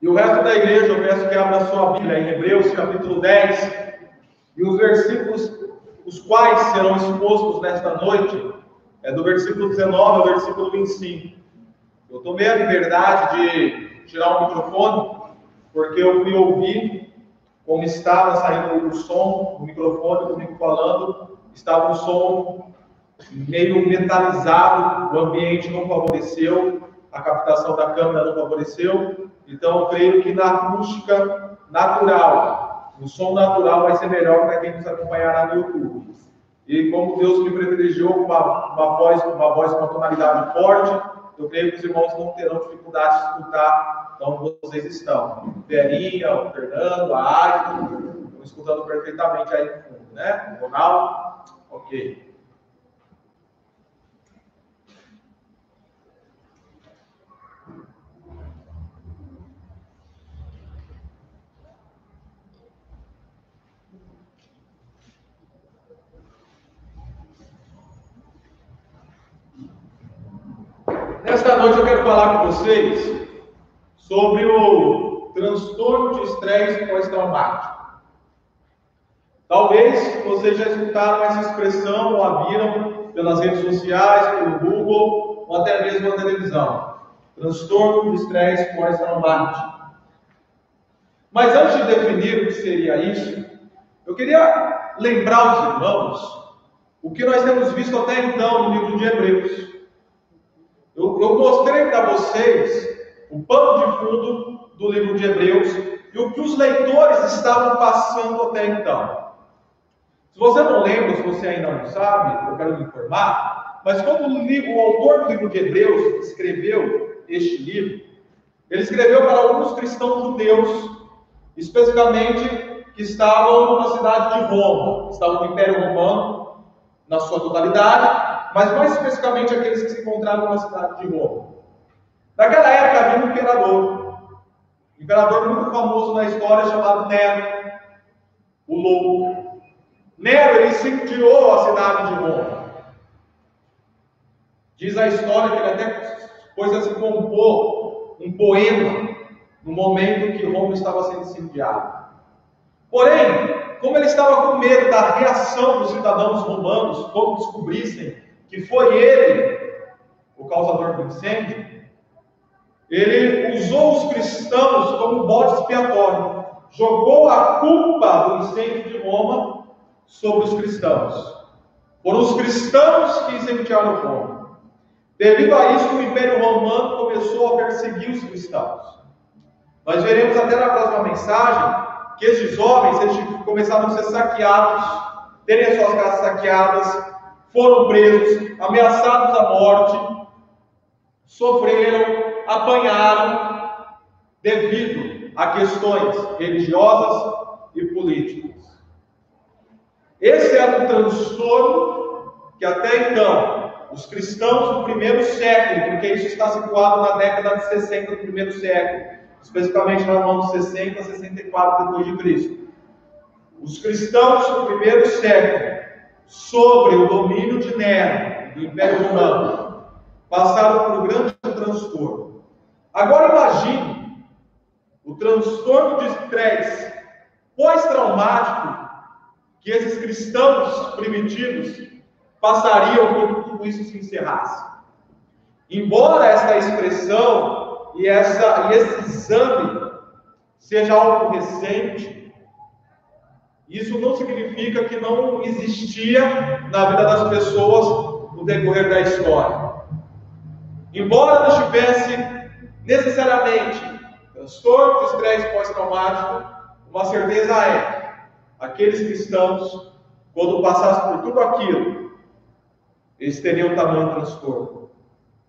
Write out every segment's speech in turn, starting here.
E o resto da igreja, eu peço que abra sua Bíblia em Hebreus capítulo 10, e os versículos, os quais serão expostos nesta noite, é do versículo 19 ao versículo 25. Eu tomei a liberdade de tirar o microfone, porque eu fui ouvir como estava saindo o som do microfone, comigo falando, estava um som meio metalizado, o ambiente não favoreceu, a captação da câmera não favoreceu, então eu creio que na acústica natural, o som natural vai ser melhor para quem nos acompanhará no YouTube. E como Deus me privilegiou com uma, uma, voz, uma voz com uma tonalidade forte, eu creio que os irmãos não terão dificuldade de escutar, então vocês estão. Verinha, o Fernando, a Ari, estão escutando perfeitamente aí no fundo, né? O Ronaldo, ok. Nesta noite eu quero falar com vocês sobre o transtorno de estresse pós-traumático. Talvez vocês já escutaram essa expressão ou a viram pelas redes sociais, pelo Google ou até mesmo na televisão. Transtorno de estresse pós-traumático. Mas antes de definir o que seria isso, eu queria lembrar os irmãos o que nós temos visto até então no livro de Hebreus. Eu, eu mostrei para vocês o pano de fundo do livro de Hebreus e o que os leitores estavam passando até então. Se você não lembra, se você ainda não sabe, eu quero lhe informar, mas quando o, livro, o autor do livro de Hebreus escreveu este livro, ele escreveu para alguns cristãos judeus, especificamente que estavam na cidade de Roma, estavam no Império Romano, na sua totalidade, mas mais especificamente aqueles que se encontravam na cidade de Roma. Naquela época havia um imperador, um imperador muito famoso na história chamado Nero, o louco. Nero ele incendiou a cidade de Roma. Diz a história que ele até pôs a se compor um poema no momento que Roma estava sendo incendiada. Porém, como ele estava com medo da reação dos cidadãos romanos quando descobrissem que foi ele o causador do incêndio, ele usou os cristãos como bode expiatório, jogou a culpa do incêndio de Roma sobre os cristãos. Foram os cristãos que incendiaram Roma. Devido a isso, o Império Romano começou a perseguir os cristãos. Nós veremos até na próxima mensagem que esses homens eles começaram a ser saqueados, terem suas casas saqueadas, foram presos, ameaçados à morte, sofreram, apanharam devido a questões religiosas e políticas. Esse era o transtorno que até então os cristãos do primeiro século, porque isso está situado na década de 60 do primeiro século, especificamente no ano 60 a 64 depois de Cristo. Os cristãos do primeiro século sobre o domínio de Nero, do Império Romano, passaram por um grande transtorno. Agora imagine o transtorno de estresse pós-traumático que esses cristãos primitivos passariam quando tudo isso se encerrasse. Embora esta expressão e, essa, e esse exame seja algo recente, isso não significa que não existia na vida das pessoas no decorrer da história. Embora não tivesse necessariamente transtorno de estresse pós-traumático, uma certeza é: aqueles cristãos, quando passassem por tudo aquilo, eles teriam tamanho transtorno.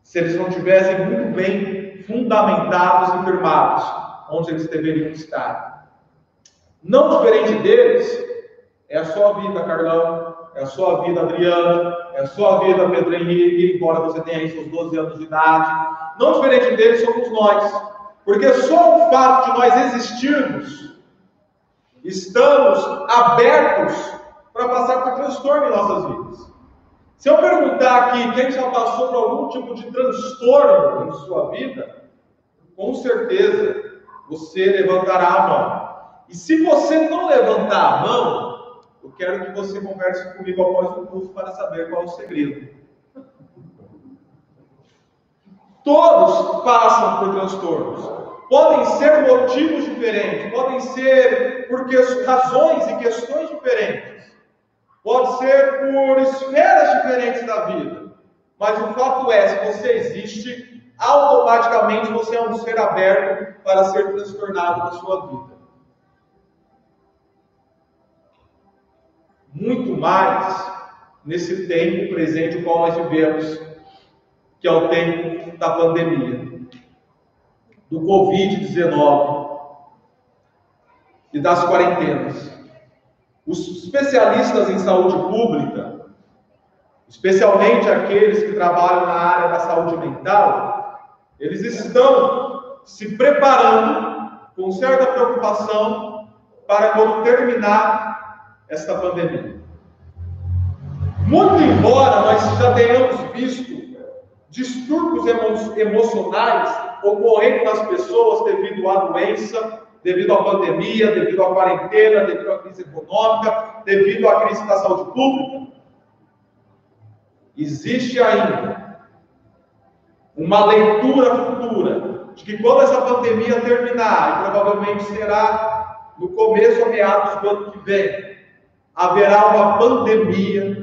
Se eles não tivessem muito bem fundamentados e firmados onde eles deveriam estar. Não diferente deles, é a sua vida, Carlão, é a sua vida, Adriana, é a sua vida, Pedro Henrique, embora você tenha aí seus 12 anos de idade. Não diferente deles somos nós, porque só o fato de nós existirmos, estamos abertos para passar por transtorno em nossas vidas. Se eu perguntar aqui quem já passou por algum tipo de transtorno em sua vida, com certeza você levantará a mão. E se você não levantar a mão, eu quero que você converse comigo após o curso para saber qual é o segredo. Todos passam por transtornos. Podem ser motivos diferentes, podem ser por razões e questões diferentes. Pode ser por esferas diferentes da vida. Mas o fato é, se você existe, automaticamente você é um ser aberto para ser transtornado na sua vida. Mais nesse tempo presente o qual nós vivemos, que é o tempo da pandemia, do Covid-19 e das quarentenas. Os especialistas em saúde pública, especialmente aqueles que trabalham na área da saúde mental, eles estão se preparando com certa preocupação para quando terminar esta pandemia. Muito embora nós já tenhamos visto distúrbios emo emocionais ocorrendo nas pessoas devido à doença, devido à pandemia, devido à quarentena, devido à crise econômica, devido à crise da saúde pública, existe ainda uma leitura futura de que quando essa pandemia terminar, e provavelmente será no começo ou meados do ano que vem, haverá uma pandemia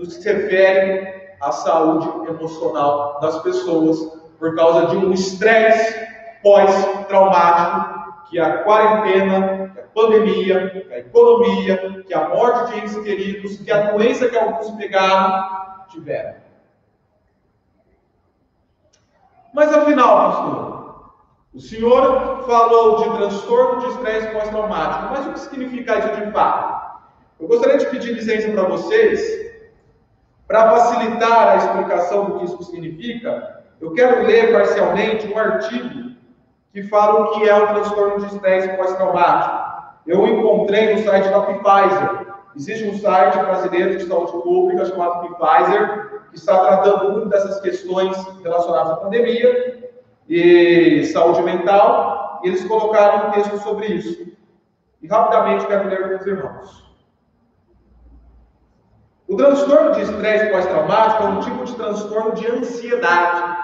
no que se refere à saúde emocional das pessoas por causa de um estresse pós-traumático que a quarentena, que a pandemia, que a economia, que a morte de entes queridos, que a doença que alguns pegaram, tiveram. Mas afinal, pastor, o senhor falou de transtorno de estresse pós-traumático, mas o que significa isso de fato? Eu gostaria de pedir licença para vocês, para facilitar a explicação do que isso significa, eu quero ler parcialmente um artigo que falam que é um transtorno de estresse pós-traumático. Eu encontrei no site da Pfizer. Existe um site brasileiro de saúde pública chamado Pfizer, que está tratando muito dessas questões relacionadas à pandemia e saúde mental, e eles colocaram um texto sobre isso. E rapidamente quero ler com os irmãos. O transtorno de estresse pós-traumático é um tipo de transtorno de ansiedade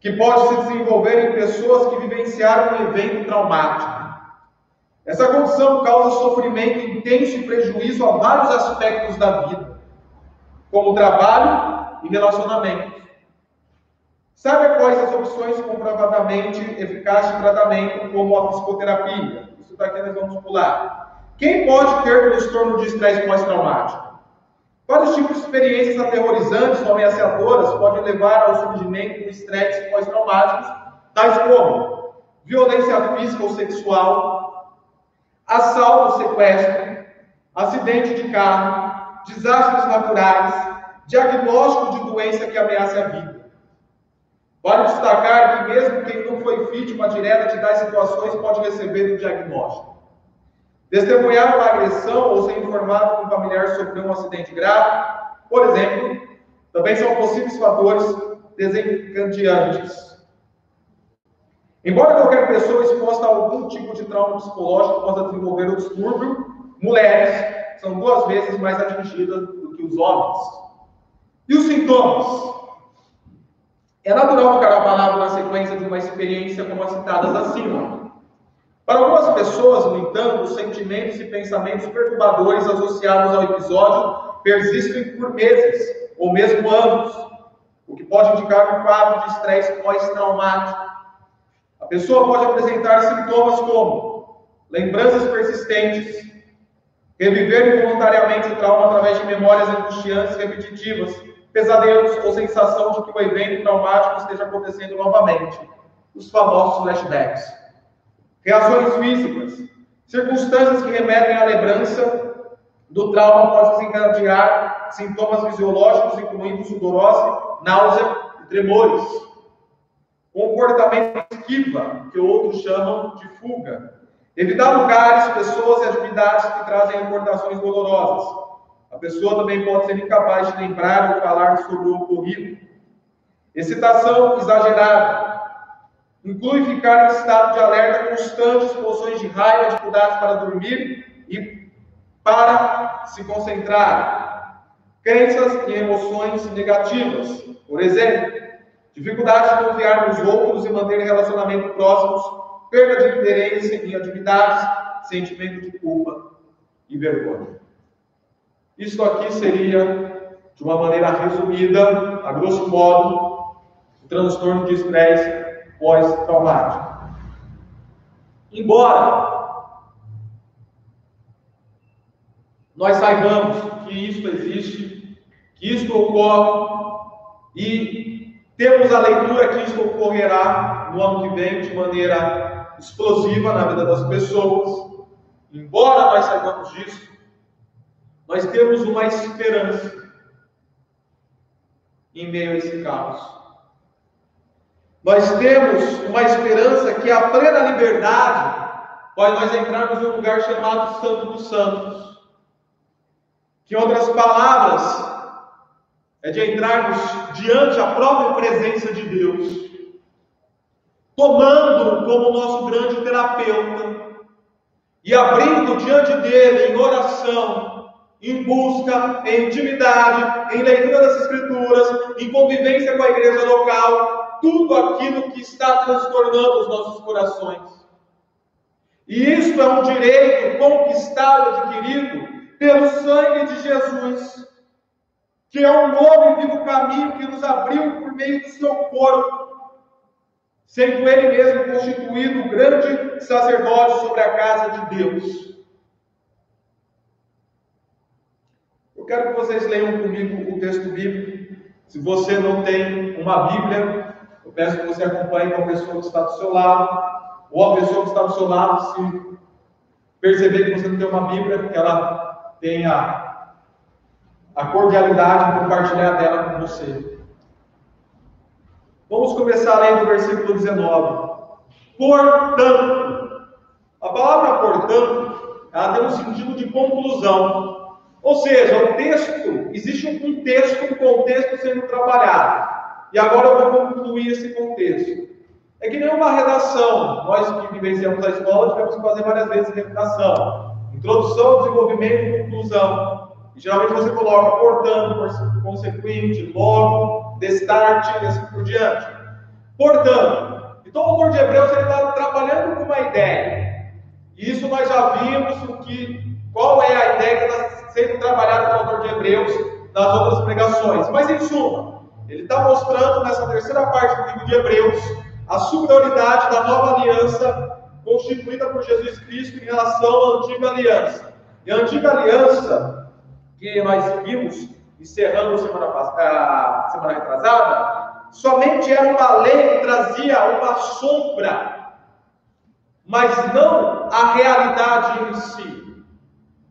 que pode se desenvolver em pessoas que vivenciaram um evento traumático. Essa condição causa sofrimento intenso e prejuízo a vários aspectos da vida, como trabalho e relacionamentos. Sabe quais as opções comprovadamente eficazes de tratamento, como a psicoterapia? Isso daqui nós vamos pular. Quem pode ter transtorno de estresse pós-traumático? Vários tipos de experiências aterrorizantes ou ameaçadoras podem levar ao surgimento de estresse pós-traumáticos, tais como violência física ou sexual, assalto ou sequestro, acidente de carro, desastres naturais, diagnóstico de doença que ameaça a vida. Vale destacar que mesmo quem não foi vítima direta de tais situações pode receber o diagnóstico. Testemunhar uma agressão ou ser informado que um familiar sofreu um acidente grave, por exemplo, também são possíveis fatores desencadeantes. Embora qualquer pessoa exposta a algum tipo de trauma psicológico possa desenvolver o distúrbio, mulheres são duas vezes mais atingidas do que os homens. E os sintomas? É natural ficar palavra na sequência de uma experiência como as citadas acima. Para algumas pessoas, no entanto, os sentimentos e pensamentos perturbadores associados ao episódio persistem por meses ou mesmo anos, o que pode indicar um quadro de estresse pós-traumático. A pessoa pode apresentar sintomas como lembranças persistentes, reviver involuntariamente o trauma através de memórias angustiantes repetitivas, pesadelos ou sensação de que o evento traumático esteja acontecendo novamente, os famosos flashbacks reações físicas, circunstâncias que remetem à lembrança do trauma podem desencadear sintomas fisiológicos, incluindo sudorose, náusea e tremores. Comportamento esquiva, que outros chamam de fuga. Evitar lugares, pessoas e atividades que trazem recordações dolorosas. A pessoa também pode ser incapaz de lembrar ou falar sobre o ocorrido. Excitação exagerada, inclui ficar em estado de alerta constante, explosões de raiva, dificuldades para dormir e para se concentrar, crenças e emoções negativas, por exemplo, dificuldade de confiar nos outros e manter relacionamentos próximos, perda de interesse em atividades, sentimento de culpa e vergonha. Isso aqui seria, de uma maneira resumida, a grosso modo, o transtorno de estresse pós-traumático. Embora nós saibamos que isso existe, que isso ocorre e temos a leitura que isso ocorrerá no ano que vem de maneira explosiva na vida das pessoas, embora nós saibamos disso, nós temos uma esperança em meio a esse caos. Nós temos uma esperança que a plena liberdade pode nós entrarmos em um lugar chamado Santo dos Santos. Que, em outras palavras, é de entrarmos diante a própria presença de Deus, tomando como nosso grande terapeuta e abrindo diante dele em oração em busca, em intimidade, em leitura das Escrituras, em convivência com a igreja local, tudo aquilo que está transtornando os nossos corações. E isso é um direito conquistado, adquirido pelo sangue de Jesus, que é um novo e vivo caminho que nos abriu por meio do seu corpo, sendo ele mesmo constituído o grande sacerdote sobre a casa de Deus. Eu quero que vocês leiam comigo o texto bíblico. Se você não tem uma Bíblia, peço que você acompanhe com a pessoa que está do seu lado, ou a pessoa que está do seu lado, se perceber que você não tem uma Bíblia, que ela tenha a cordialidade de compartilhar dela com você. Vamos começar lendo o versículo 19. Portanto, a palavra portanto, ela tem um sentido de conclusão. Ou seja, o texto, existe um texto, um contexto sendo trabalhado. E agora eu vou concluir esse contexto. É que nem uma redação. Nós que vivenciamos a escola tivemos que fazer várias vezes redação. Introdução, desenvolvimento e conclusão. E geralmente você coloca portanto, consequente, logo, destarte e assim por diante. Portanto, então o autor de Hebreus está trabalhando com uma ideia. E isso nós já vimos o que, qual é a ideia que está sendo trabalhado pelo autor de Hebreus nas outras pregações. Mas, em suma, ele está mostrando nessa terceira parte do livro de Hebreus a superioridade da nova aliança constituída por Jesus Cristo em relação à antiga aliança. E a antiga aliança, que nós vimos, encerrando semana, passada, semana retrasada, somente era uma lei que trazia uma sombra, mas não a realidade em si.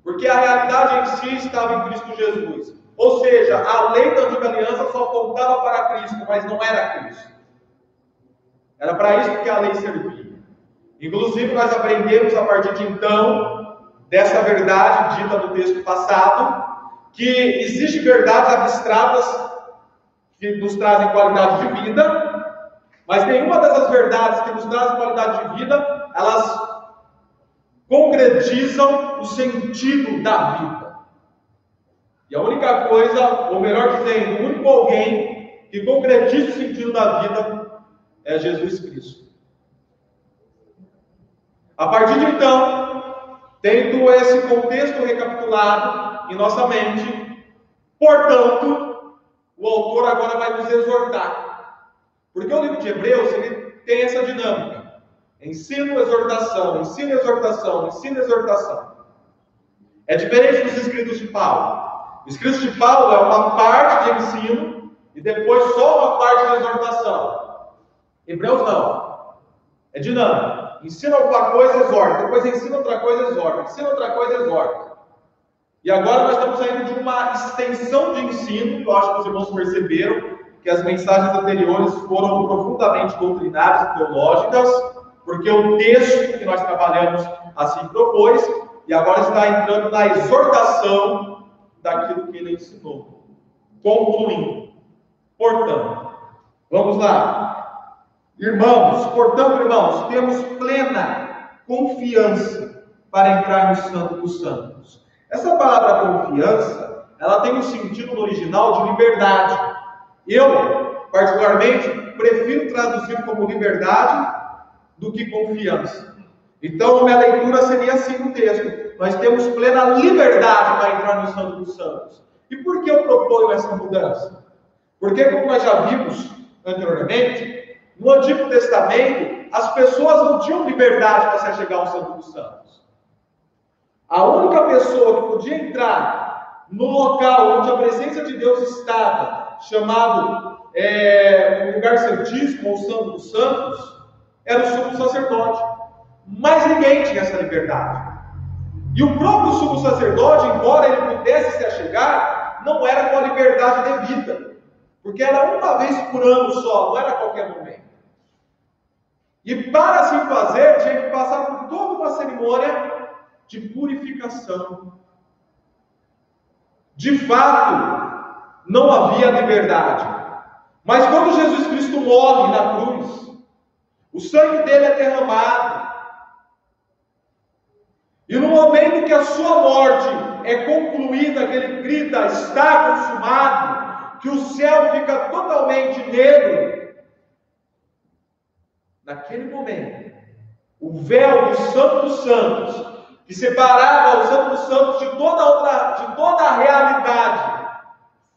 Porque a realidade em si estava em Cristo Jesus. Ou seja, a lei da antiga aliança só apontava para Cristo, mas não era Cristo. Era para isso que a lei servia. Inclusive, nós aprendemos a partir de então, dessa verdade dita no texto passado, que existem verdades abstratas que nos trazem qualidade de vida, mas nenhuma dessas verdades que nos trazem qualidade de vida, elas concretizam o sentido da vida. E a única coisa, ou melhor dizendo, o único alguém que concretiza o sentido da vida é Jesus Cristo. A partir de então, tendo esse contexto recapitulado em nossa mente, portanto, o autor agora vai nos exortar. Porque o livro de Hebreus ele tem essa dinâmica. Ensino, exortação, ensino, exortação, ensino, exortação. É diferente dos escritos de Paulo. O escrito de Paulo é uma parte de ensino e depois só uma parte de exortação. Hebreus não. É dinâmico. Ensina alguma coisa, exorta. Depois ensina outra coisa, exorta. Ensina outra coisa, exorta. E agora nós estamos saindo de uma extensão de ensino, que eu acho que os irmãos perceberam, que as mensagens anteriores foram profundamente doutrinárias e teológicas, porque o texto que nós trabalhamos assim propôs, e agora está entrando na exortação daquilo que ele ensinou. Concluindo. Portanto, vamos lá. Irmãos, portanto, irmãos, temos plena confiança para entrar no Santo dos Santos. Essa palavra confiança, ela tem um sentido no original de liberdade. Eu, particularmente, prefiro traduzir como liberdade do que confiança. Então, minha leitura seria assim no texto: Nós temos plena liberdade para entrar no Santo dos Santos. E por que eu proponho essa mudança? Porque, como nós já vimos anteriormente, no Antigo Testamento, as pessoas não tinham liberdade para se chegar ao Santo dos Santos. A única pessoa que podia entrar no local onde a presença de Deus estava, chamado é, lugar santíssimo ou Santo dos Santos, era o sumo sacerdote. Mas ninguém tinha essa liberdade. E o próprio sumo sacerdote, embora ele pudesse se achegar, não era com a liberdade devida. Porque era uma vez por ano só, não era a qualquer momento. E para se fazer, tinha que passar por toda uma cerimônia de purificação. De fato, não havia liberdade. Mas quando Jesus Cristo morre na cruz, o sangue dele é derramado. E no momento que a sua morte é concluída, que ele grita, está consumado, que o céu fica totalmente negro, naquele momento, o véu do Santo dos Santos, que separava o Santo dos Santos de toda, outra, de toda a realidade,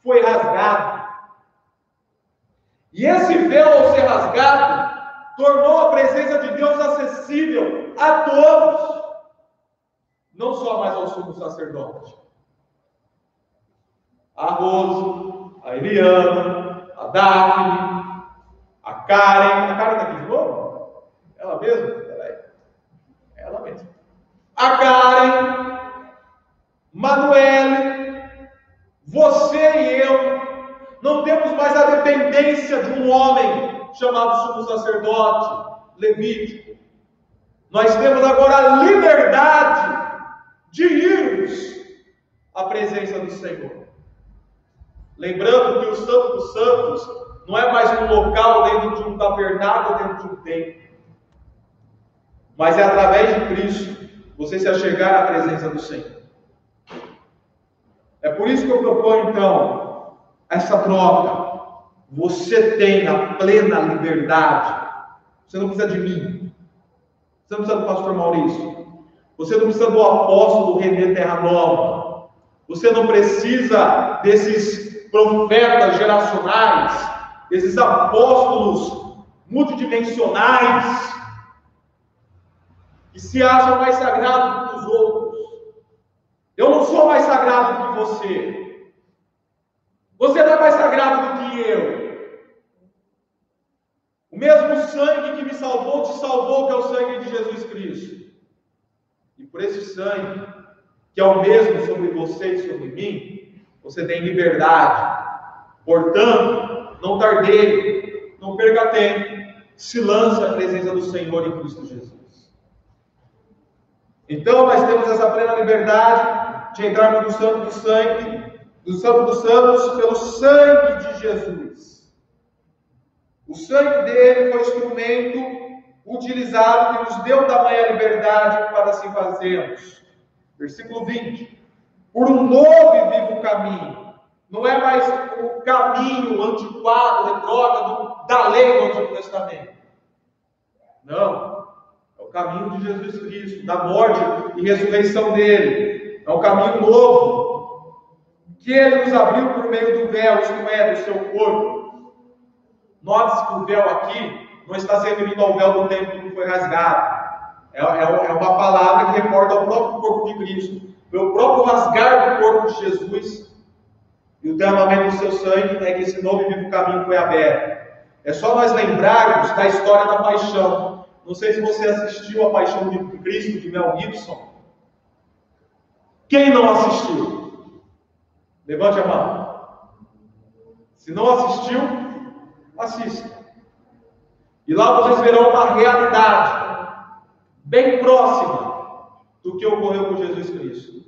foi rasgado. E esse véu, ao ser rasgado, tornou a presença de Deus acessível a todos, não só mais ao sumo sacerdote. A Rose, a Eliana, a Daphne, a Karen. A Karen está aqui de novo? Ela mesma? Peraí. Ela mesma. A Karen, Manuele, você e eu não temos mais a dependência de um homem chamado sumo sacerdote levítico. Nós temos agora a liberdade de irmos à presença do Senhor. Lembrando que o Santo dos Santos não é mais um local dentro de um tabernáculo, dentro de um templo. Mas é através de Cristo você se achegar à presença do Senhor. É por isso que eu proponho então essa troca você tem a plena liberdade. Você não precisa de mim. Você não precisa do pastor Maurício. Você não precisa do apóstolo René Terra Nova. Você não precisa desses profetas geracionais, desses apóstolos multidimensionais que se acham mais sagrados que os outros. Eu não sou mais sagrado que você. Você não é mais sagrado do que eu. O mesmo sangue que me salvou te salvou, que é o sangue de Jesus Cristo. Por esse sangue, que é o mesmo sobre você e sobre mim, você tem liberdade. Portanto, não tardeie, não perca tempo, se lance à presença do Senhor em Cristo Jesus. Então, nós temos essa plena liberdade de entrarmos no santo do sangue do Santo dos Santos pelo sangue de Jesus. O sangue dele foi instrumento utilizado que nos deu tamanha liberdade para assim fazermos. Versículo 20. Por um novo e vivo caminho. Não é mais o caminho antiquado, retrógrado da lei do Antigo Testamento. Não. É o caminho de Jesus Cristo, da morte e ressurreição dele. É o caminho novo, que ele nos abriu por meio do véu, isto é, do seu corpo. Note-se que o véu aqui não está se referindo ao véu do templo que foi rasgado. É, é, é uma palavra que reporta ao próprio corpo de Cristo. O próprio rasgar do corpo de Jesus e o derramamento do seu sangue é que esse novo e vivo caminho foi aberto. É só nós lembrarmos da história da paixão. Não sei se você assistiu a Paixão de Cristo de Mel Gibson. Quem não assistiu? Levante a mão. Se não assistiu, assista. E lá vocês verão uma realidade bem próxima do que ocorreu com Jesus Cristo.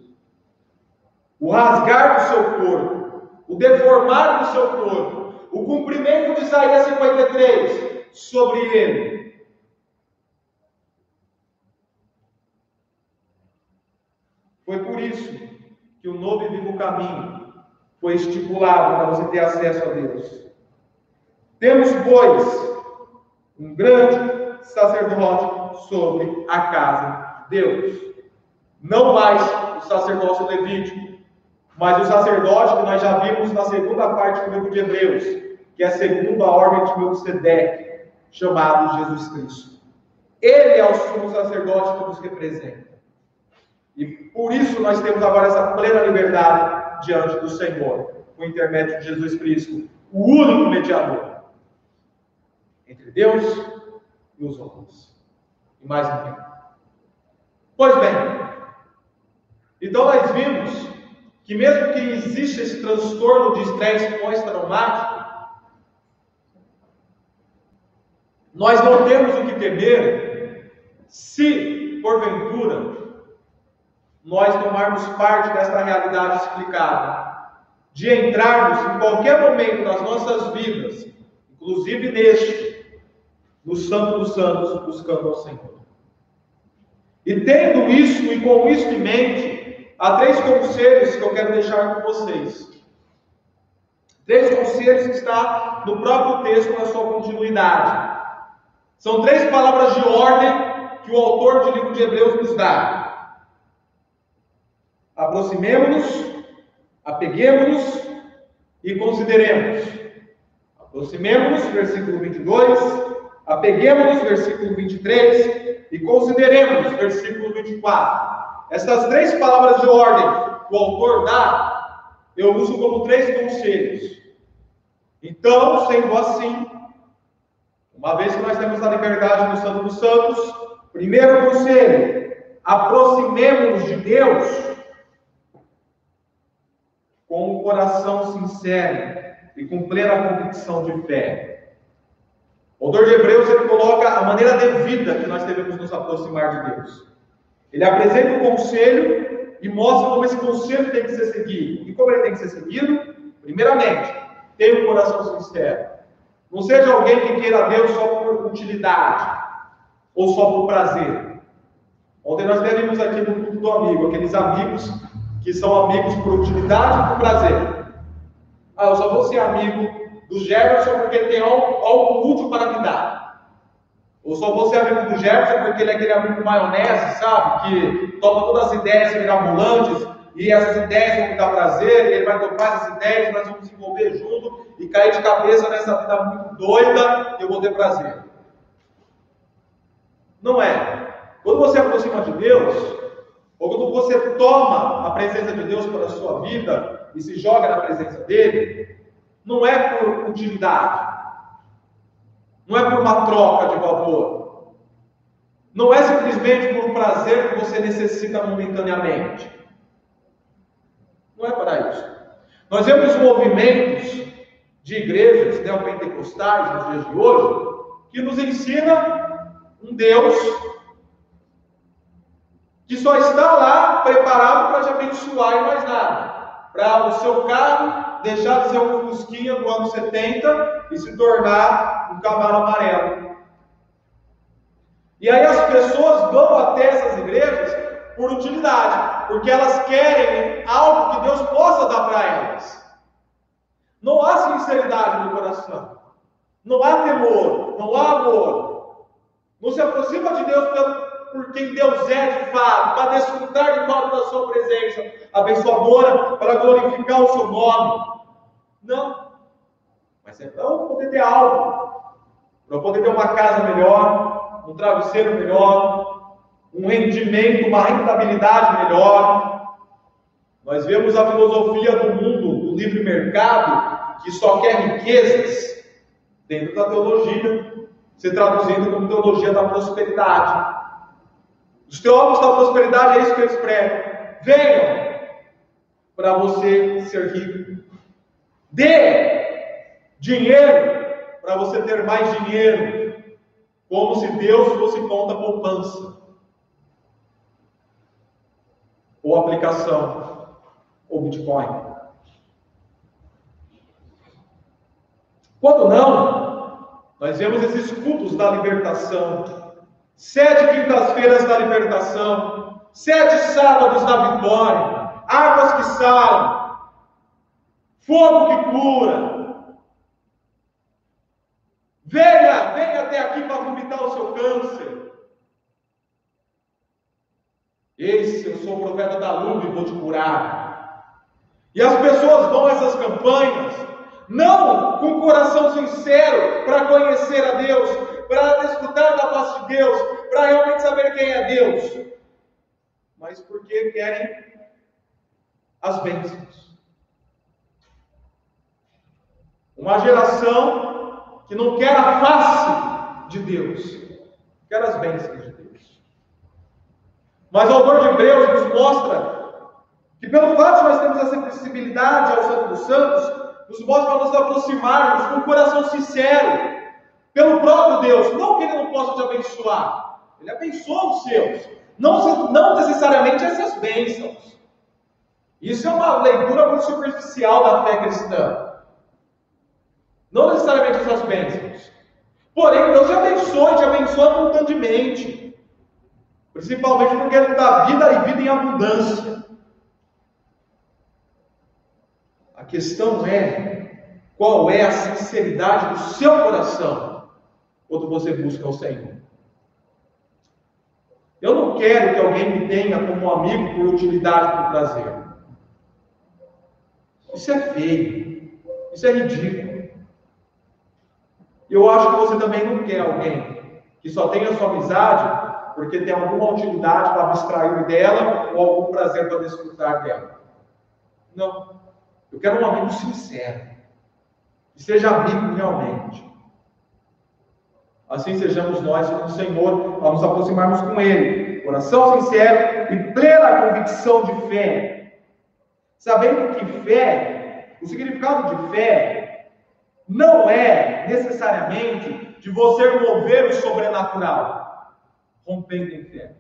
O rasgar do seu corpo, o deformar do seu corpo, o cumprimento de Isaías 53, sobre ele. Foi por isso que o novo e vivo caminho foi estipulado para você ter acesso a Deus. Temos, pois, um grande sacerdote sobre a casa de Deus. Não mais o sacerdócio levítico, mas o sacerdote que nós já vimos na segunda parte do livro de Hebreus, que é segundo a ordem de Melquisedeque, chamado Jesus Cristo. Ele é o sumo sacerdote que nos representa. E por isso nós temos agora essa plena liberdade diante do Senhor, por intermédio de Jesus Cristo, o único mediador entre Deus e os homens. E mais ninguém. Pois bem, então nós vimos que mesmo que exista esse transtorno de estresse pós-traumático, nós não temos o que temer se, porventura, nós tomarmos parte desta realidade explicada, de entrarmos em qualquer momento das nossas vidas, inclusive neste, no Santo dos Santos, buscando ao Senhor. E tendo isso e com isso em mente, há três conselhos que eu quero deixar com vocês. Três conselhos que está no próprio texto, na sua continuidade. São três palavras de ordem que o autor do livro de Hebreus nos dá. Aproximemo-nos, apeguemos-nos e consideremos. Aproximemo-nos, versículo 22, Apeguemos-nos, versículo 23, e consideremos, versículo 24. Essas três palavras de ordem que o autor dá, eu uso como três conselhos. Então, sendo assim, uma vez que nós temos a liberdade no Santo dos Santos, primeiro conselho, aproximemos-nos de Deus com um coração sincero e com plena convicção de fé. O autor de Hebreus ele coloca a maneira devida que nós devemos nos aproximar de Deus. Ele apresenta o conselho e mostra como esse conselho tem que ser seguido. E como ele tem que ser seguido? Primeiramente, tenha um coração sincero. Não seja alguém que queira Deus só por utilidade ou só por prazer. Ontem nós vimos aqui no grupo do amigo, aqueles amigos que são amigos por utilidade e por prazer. Ah, eu só vou ser amigo do Jefferson porque tem algo, algo útil para me dar. Ou só vou ser amigo do Jefferson porque ele é aquele amigo maionese, sabe? Que toma todas as ideias mirabolantes e essas ideias vão me dar prazer, ele vai topar essas ideias, nós vamos desenvolver junto e cair de cabeça nessa vida muito doida e eu vou ter prazer. Não é. Quando você aproxima de Deus, ou quando você toma a presença de Deus para a sua vida e se joga na presença dele, não é por utilidade, não é por uma troca de valor, não é simplesmente por um prazer que você necessita momentaneamente. Não é para isso. Nós vemos movimentos de igrejas neopentecostais nos dias de hoje que nos ensina um Deus que só está lá preparado para te abençoar e mais nada. Para o seu carro deixar de ser um Fusquinha do ano 70 e se tornar um cavalo amarelo. E aí as pessoas vão até essas igrejas por utilidade, porque elas querem algo que Deus possa dar para elas. Não há sinceridade no coração, não há temor, não há amor. Não se aproxima de Deus pelo, por quem Deus é de fato, para desfrutar de fato da sua presença abençoadora, para glorificar o seu nome. Não. Mas é para poder ter algo, para poder ter uma casa melhor, um travesseiro melhor, um rendimento, uma rentabilidade melhor. Nós vemos a filosofia do mundo, do livre mercado, que só quer riquezas dentro da teologia, se traduzindo como teologia da prosperidade. Os teólogos da prosperidade é isso que eles pregam. Venham para você ser rico. Dê dinheiro para você ter mais dinheiro. Como se Deus fosse conta poupança. Ou aplicação. Ou Bitcoin. Quando não, Nós vemos esses cultos da libertação, sete quintas-feiras da libertação, sete sábados da vitória, águas que salam, fogo que cura. Venha, venha até aqui para vomitar o seu câncer. Eis, eu sou o profeta da luz e vou te curar. E as pessoas vão a essas campanhas, não com coração sincero para conhecer a Deus, para desfrutar da face de Deus, para realmente saber quem é Deus, mas porque querem as bênçãos. Uma geração que não quer a face de Deus, quer as bênçãos de Deus. Mas o autor de Hebreus nos mostra que, pelo fato de nós termos essa sensibilidade ao Santo dos Santos, nos mostra para nos aproximarmos com um coração sincero, pelo próprio Deus, não que Ele não possa te abençoar, Ele abençoa os seus, não, não necessariamente essas bênçãos. Isso é uma leitura muito superficial da fé cristã. Não necessariamente essas bênçãos. Porém, Deus te abençoa te abençoa abundantemente. Principalmente porque Ele dá vida e vida em abundância. A questão é qual é a sinceridade do seu coração quando você busca o Senhor. Eu não quero que alguém me tenha como amigo por utilidade, por prazer. Isso é feio. Isso é ridículo. Eu acho que você também não quer alguém que só tenha sua amizade porque tem alguma utilidade para abstrair dela ou algum prazer para desfrutar dela. Não. Eu quero um amigo sincero. Que seja amigo realmente. Assim sejamos nós com o Senhor, para nos aproximarmos com Ele. Coração sincero e plena convicção de fé. Sabendo que fé, o significado de fé, não é necessariamente de você mover o sobrenatural, rompendo em fé.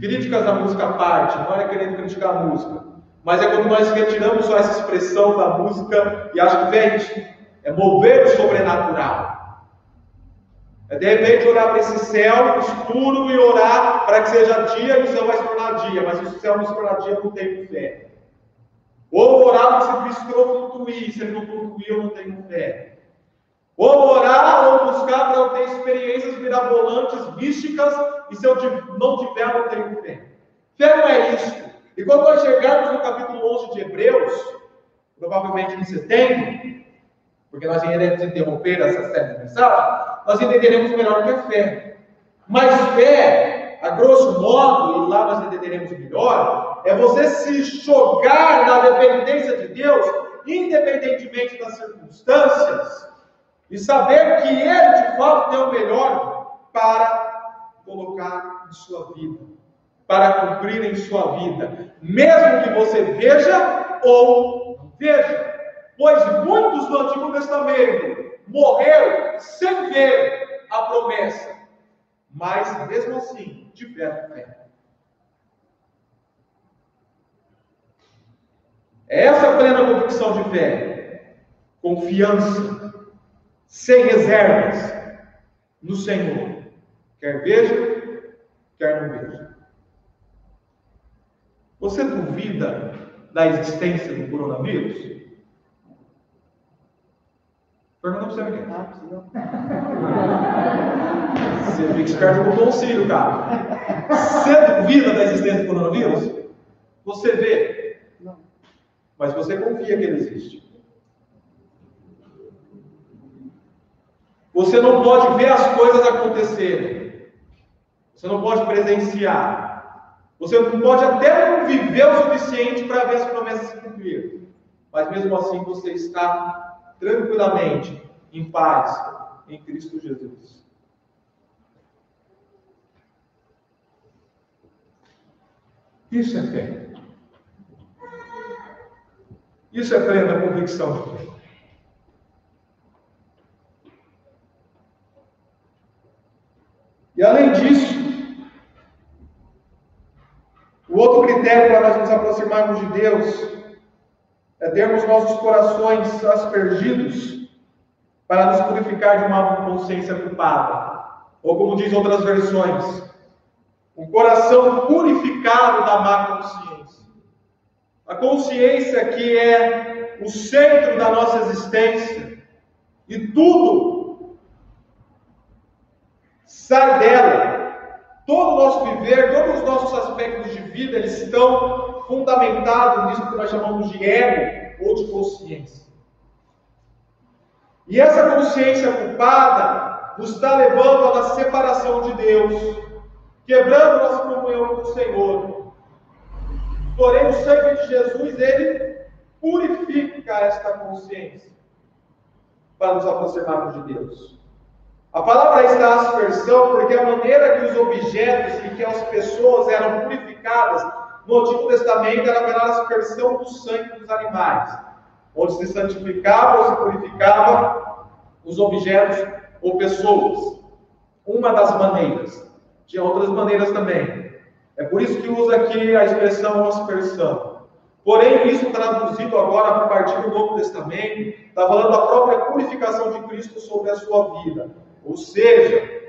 Críticas da música à parte, não é querendo criticar a música, mas é quando nós retiramos só essa expressão da música e acho que fé é mover o sobrenatural. É de repente olhar para esse céu escuro e orar para que seja dia e o céu vai se tornar dia, mas o céu não se tornar dia, não tenho fé. Ou orar para se Cristo flutuir, se ele não flutuir, eu não tenho fé. Ou orar ou buscar para eu ter experiências mirabolantes, místicas, e se eu não tiver, eu não tenho fé. Fé não é isso. E quando nós chegarmos no capítulo 11 de Hebreus, provavelmente em setembro, porque nós iremos interromper essa série de mensagens, nós entenderemos melhor o que é fé. Mas fé, a grosso modo, e lá nós entenderemos melhor, é você se jogar na dependência de Deus, independentemente das circunstâncias, e saber que Ele de fato tem o melhor para colocar em sua vida, para cumprir em sua vida, mesmo que você veja ou não veja. Pois muitos do Antigo Testamento morreram sem ver a promessa, mas mesmo assim tiveram fé. Essa plena convicção de fé, confiança, sem reservas no Senhor, quer veja, quer não veja. Você duvida da existência do coronavírus? Pergunta para você, Miguel. Você fica esperto com o conselho, cara. Você duvida da existência do coronavírus? Você vê. Mas você confia que ele existe. Você não pode ver as coisas acontecerem. Você não pode presenciar. Você não pode até não viver o suficiente para ver as promessas se cumprir. Mas mesmo assim você está tranquilamente, em paz, em Cristo Jesus. Isso é fé. Isso é plena convicção. E além disso, o outro critério para nós nos aproximarmos de Deus é termos nossos corações aspergidos para nos purificar de uma consciência culpada. Ou como diz outras versões, um coração purificado da má consciência. A consciência que é o centro da nossa existência e tudo sai dela. Todo o nosso viver, todos os nossos aspectos de vida, eles estão fundamentados nisso que nós chamamos de ego ou de consciência. E essa consciência culpada nos está levando uma separação de Deus, quebrando nossa comunhão com o Senhor. Porém, o sangue de Jesus, ele purifica esta consciência para nos aproximarmos de Deus. A palavra está aspersão porque a maneira que os objetos e que as pessoas eram purificadas no Antigo Testamento era pela aspersão do sangue dos animais, onde se santificava ou se purificava os objetos ou pessoas. Uma das maneiras. Tinha outras maneiras também. É por isso que usa aqui a expressão aspersão. Porém, isso traduzido agora a partir do Novo Testamento, está falando da própria purificação de Cristo sobre a sua vida. Ou seja,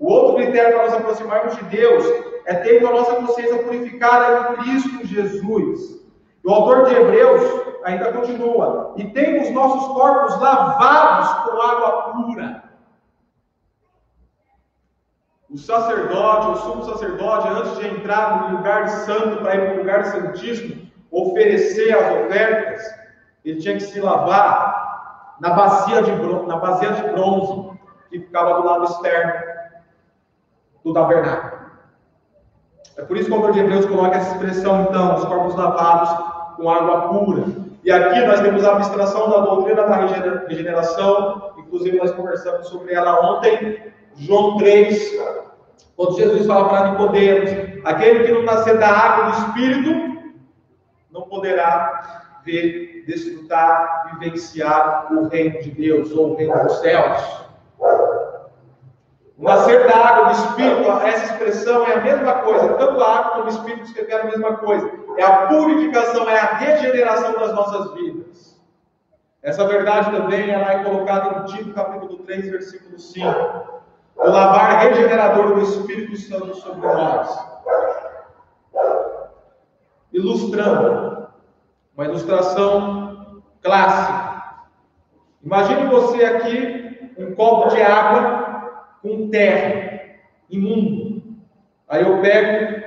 o outro critério para nos aproximarmos de Deus é ter a nossa consciência purificada em Cristo Jesus. O autor de Hebreus ainda continua: e temos nossos corpos lavados com água pura. O sacerdote, o sumo sacerdote, antes de entrar no lugar santo para ir para o lugar santíssimo, oferecer as ofertas, ele tinha que se lavar na bacia de, na bacia de bronze que ficava do lado externo do tabernáculo. É por isso que o autor de Hebreus coloca essa expressão, então, os corpos lavados com água pura. E aqui nós temos a abstração da doutrina da regeneração, inclusive nós conversamos sobre ela ontem, João 3, quando Jesus fala para Nicodemos, aquele que não nascer da água do Espírito, não poderá ver, desfrutar, vivenciar o reino de Deus ou o reino dos céus. O nascer da água do Espírito, essa expressão é a mesma coisa, tanto a água como o Espírito escreveram a mesma coisa. É a purificação, é a regeneração das nossas vidas. Essa verdade também ela é colocada em Tito capítulo 3, versículo 5 o lavar regenerador do Espírito Santo sobre nós. Ilustrando, uma ilustração clássica. Imagine você aqui um copo de água com terra, imundo. Aí eu pego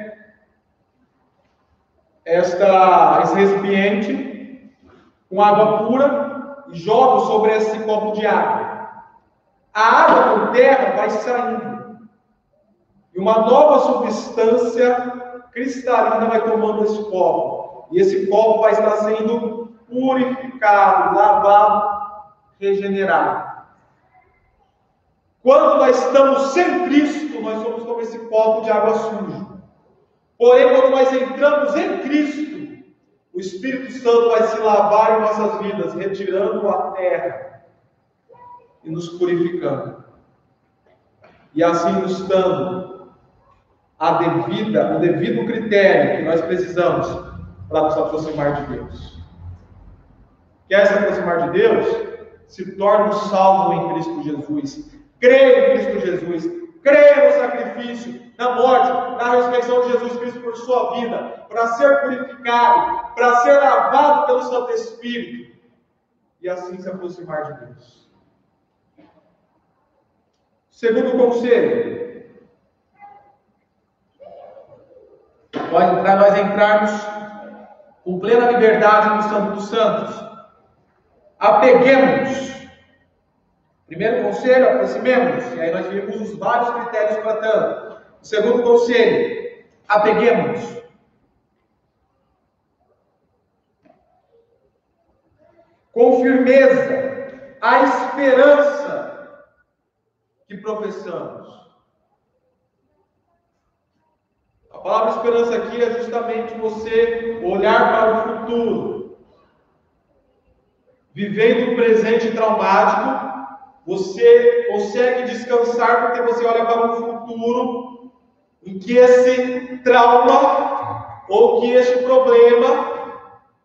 esta, esse recipiente com água pura e jogo sobre esse copo de água a água por terra vai saindo. E uma nova substância cristalina vai tomando esse copo. E esse copo vai estar sendo purificado, lavado, regenerado. Quando nós estamos sem Cristo, nós somos como esse copo de água suja. Porém, quando nós entramos em Cristo, o Espírito Santo vai se lavar em nossas vidas, retirando a terra e nos purificando. E assim nos dando a devida, o devido critério que nós precisamos para nos aproximar de Deus. Quer se aproximar de Deus? Se torne um salvo em Cristo Jesus. Creia em Cristo Jesus. Creia no sacrifício, na morte, na ressurreição de Jesus Cristo por sua vida, para ser purificado, para ser lavado pelo Santo Espírito e assim se aproximar de Deus. Segundo conselho, para nós entrarmos com plena liberdade no Santo dos Santos, apeguemos. Primeiro conselho, aproximemos. E aí nós vimos os vários critérios para tanto. O segundo conselho, apeguemos. Com firmeza, a esperança que professamos. A palavra esperança aqui é justamente você olhar para o futuro. Vivendo um presente traumático, você consegue descansar porque você olha para um futuro em que esse trauma ou que este problema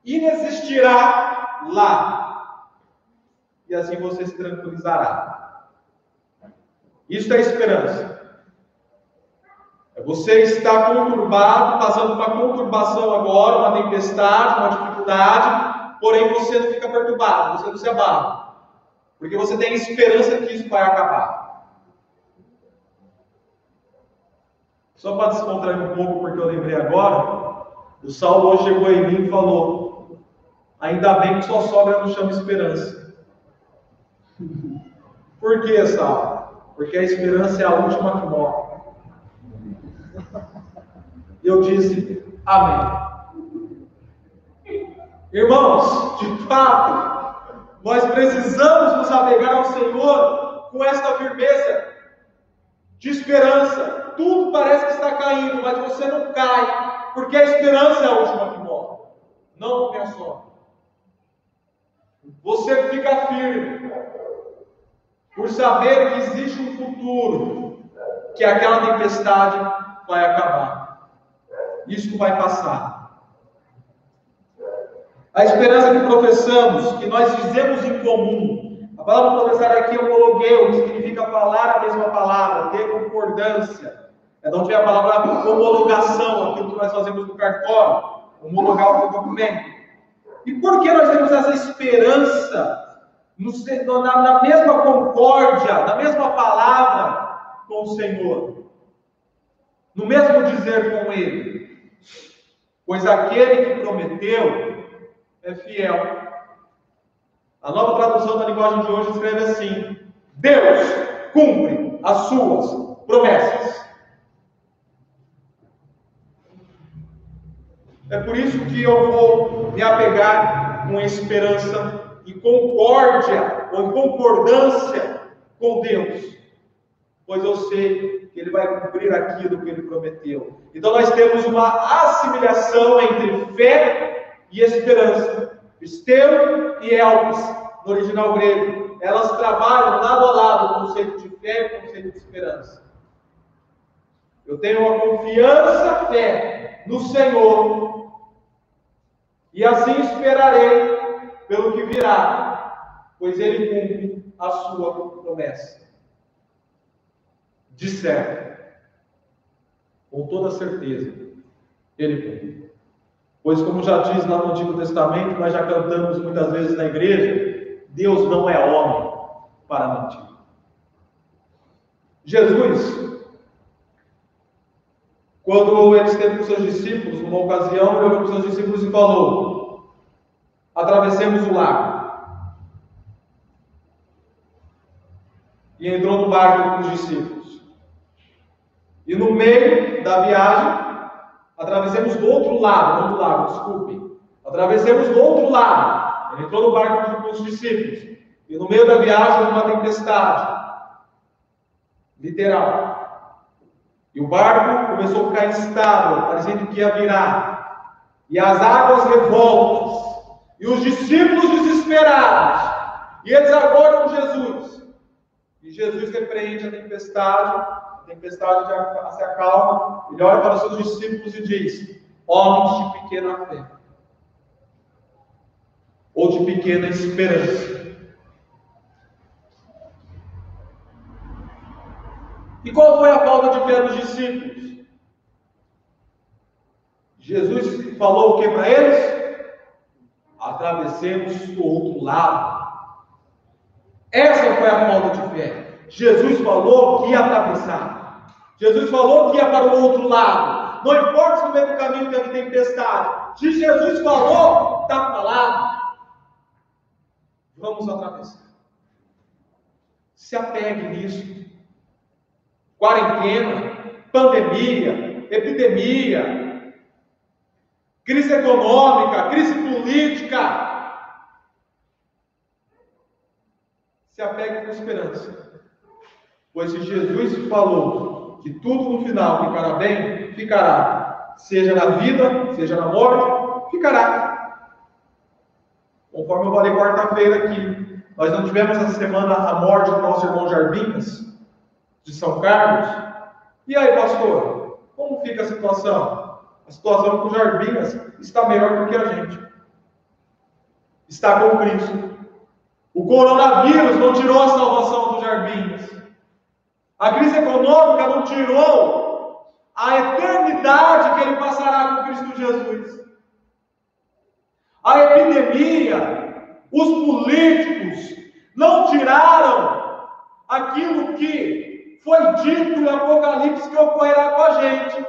inexistirá lá. e assim você se tranquilizará. Isso é esperança. É você está conturbado, passando uma conturbação agora, uma tempestade, uma dificuldade, porém você não fica perturbado, você não se abala. Porque você tem esperança que isso vai acabar. Só para descontrair um pouco, porque eu lembrei agora, o Saulo hoje chegou em mim e falou: Ainda bem que sua sogra não chama esperança. Por que, Saulo? Porque a esperança é a última que morre. Eu disse: Amém. Irmãos, de fato, nós precisamos nos apegar ao Senhor com esta firmeza de esperança. Tudo parece que está caindo, mas você não cai, porque a esperança é a última que morre, não a só. Você fica firme, por saber que existe um futuro, que aquela tempestade vai acabar, isso vai passar. A esperança que professamos, que nós dizemos em comum. A palavra professar aqui é homologueu, que significa falar a mesma palavra, ter concordância. É de onde vem a palavra homologação, aquilo que nós fazemos no cartório, homologar o documento. E por que nós temos essa esperança no, na, na mesma concórdia, na mesma palavra com o Senhor? No mesmo dizer com Ele? Pois aquele que prometeu é fiel. A nova tradução da linguagem de hoje escreve assim: Deus cumpre as suas promessas. É por isso que eu vou me apegar com esperança e concórdia, ou em concordância com Deus, pois eu sei que Ele vai cumprir aquilo que Ele prometeu. Então nós temos uma assimilação entre fé e esperança. Esteu e Elpis, no original grego, elas trabalham lado a lado o conceito de fé e o conceito de esperança. Eu tenho uma confiança, fé no Senhor, e assim esperarei pelo que virá, pois Ele cumpre a sua promessa. De certo, com toda certeza, Ele cumpre. Pois, como já diz lá no Antigo Testamento, nós já cantamos muitas vezes na igreja: Deus não é homem para mentir. Jesus, quando ele esteve com seus discípulos, numa ocasião, ele olhou para os seus discípulos e falou: Atravessemos o lago. E entrou no barco com os discípulos. E no meio da viagem, Atravessemos do outro lado, não do lago, desculpe. Atravessemos do outro lado. Ele entrou no barco com os discípulos. E no meio da viagem, uma tempestade. Literal. E o barco começou a ficar instável, parecendo que ia virar. E as águas revoltas. E os discípulos desesperados. E eles aguardam Jesus. E Jesus repreende a tempestade tempestade se acalma, ele olha para os seus discípulos e diz: Homens de pequena fé, ou de pequena esperança. E qual foi a falta de fé dos discípulos? Jesus falou o que para eles? Atravessemos do outro lado. Essa foi a falta de fé. Jesus falou que ia atravessar. Jesus falou que ia para o outro lado. Não importa se no meio do caminho teve tempestade. Se Jesus falou, está falado. Vamos atravessar. Se apegue nisso. Quarentena, pandemia, epidemia, crise econômica, crise política. Se apegue com esperança. Pois se Jesus falou que tudo no final ficará bem, ficará. Seja na vida, seja na morte, ficará. Conforme eu falei quarta-feira aqui, nós não tivemos essa semana a morte do nosso irmão Jarbinhas, de São Carlos. E aí, pastor, como fica a situação? A situação com o Jarbinhas está melhor do que a gente. Está com Cristo. O coronavírus não tirou a salvação dos Jarbins. A crise econômica não tirou a eternidade que ele passará com Cristo Jesus. A epidemia, os políticos não tiraram aquilo que foi dito no Apocalipse que ocorrerá com a gente,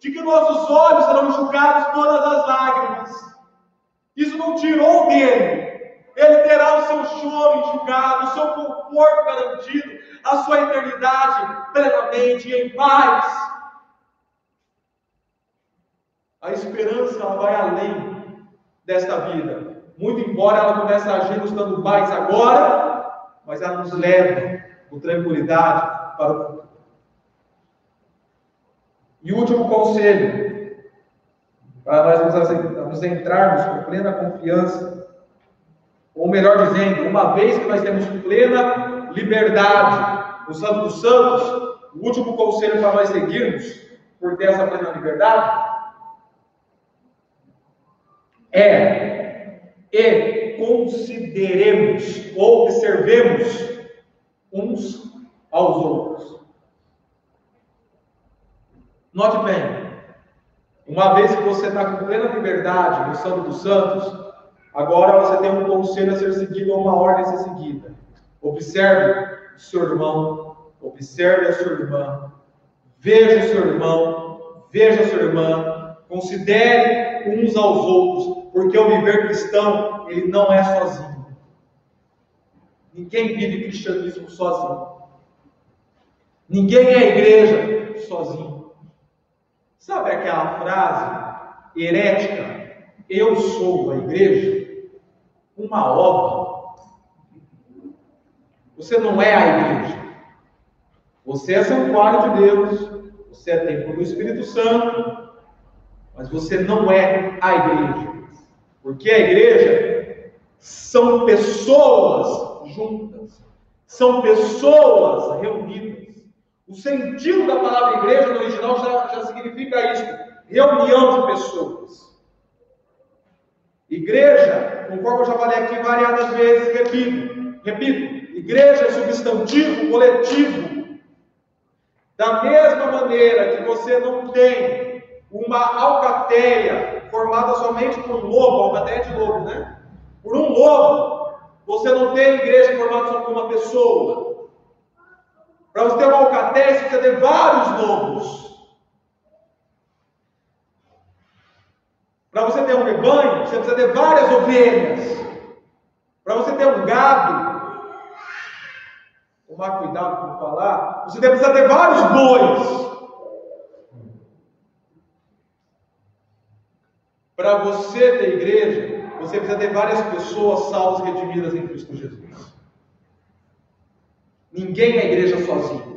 de que nossos olhos serão enxugados todas as lágrimas. Isso não tirou dele. Ele terá o seu choro enxugado, o seu conforto garantido, a sua eternidade plenamente em paz. A esperança vai além desta vida. Muito embora ela comece a agir nos dando mais agora, mas ela nos leva com tranquilidade para o futuro. E último conselho, para nós nos entrarmos com plena confiança, ou melhor dizendo, uma vez que nós temos plena liberdade no Santo dos Santos, o último conselho para nós seguirmos, por ter essa plena liberdade, é e consideremos observemos uns aos outros. Note bem, uma vez que você está com plena liberdade no Santo dos Santos, agora você tem um conselho a ser seguido ou uma ordem a ser seguida. Observe o seu irmão, observe a sua irmã, veja o seu irmão, veja a sua irmã, considere uns aos outros, porque o viver cristão, ele não é sozinho. Ninguém vive cristianismo sozinho. Ninguém é igreja sozinho. Sabe aquela frase herética? Eu sou a igreja? Uma obra você não é a igreja. Você é santuário de Deus. Você é templo do Espírito Santo. Mas você não é a igreja. Porque a igreja são pessoas juntas. São pessoas reunidas. O sentido da palavra igreja no original já, já significa isso: reunião de pessoas. Igreja, conforme eu já falei aqui variadas vezes, repito, repito, Igreja é substantivo coletivo. Da mesma maneira que você não tem uma alcateia formada somente por um lobo, alcateia de lobo, né? Por um lobo, você não tem igreja formada só por uma pessoa. Para você ter uma alcateia, você precisa ter vários lobos. Para você ter um rebanho, você precisa ter várias ovelhas. Para você ter um gado, tomar cuidado com falar, você deve precisar ter vários bois. Para você ter igreja, você precisa ter várias pessoas salvas e redimidas em Cristo Jesus. Ninguém é igreja sozinho.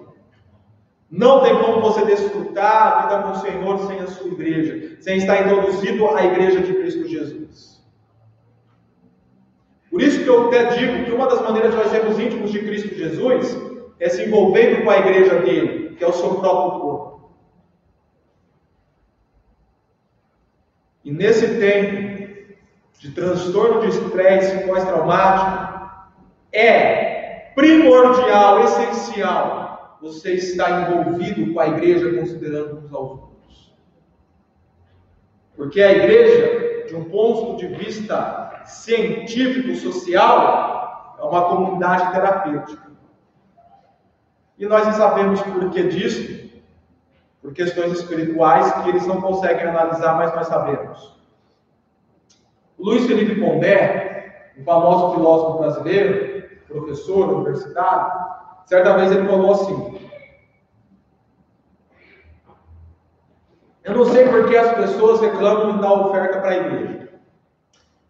Não tem como você desfrutar a vida com o Senhor sem a sua igreja, sem estar introduzido à igreja de Cristo Jesus. Por isso que eu até digo que uma das maneiras de nós sermos íntimos de Cristo Jesus é se envolvendo com a igreja dele, que é o seu próprio corpo. E nesse tempo de transtorno de estresse pós-traumático, é primordial, essencial, você estar envolvido com a igreja, considerando uns aos outros. Porque a igreja, de um ponto de vista científico-social, é uma comunidade terapêutica. E nós sabemos por que disso, por questões espirituais que eles não conseguem analisar, mas nós sabemos. Luiz Felipe Pondé, um famoso filósofo brasileiro, professor universitário, certa vez ele falou assim: Eu não sei por que as pessoas reclamam de dar oferta para a igreja.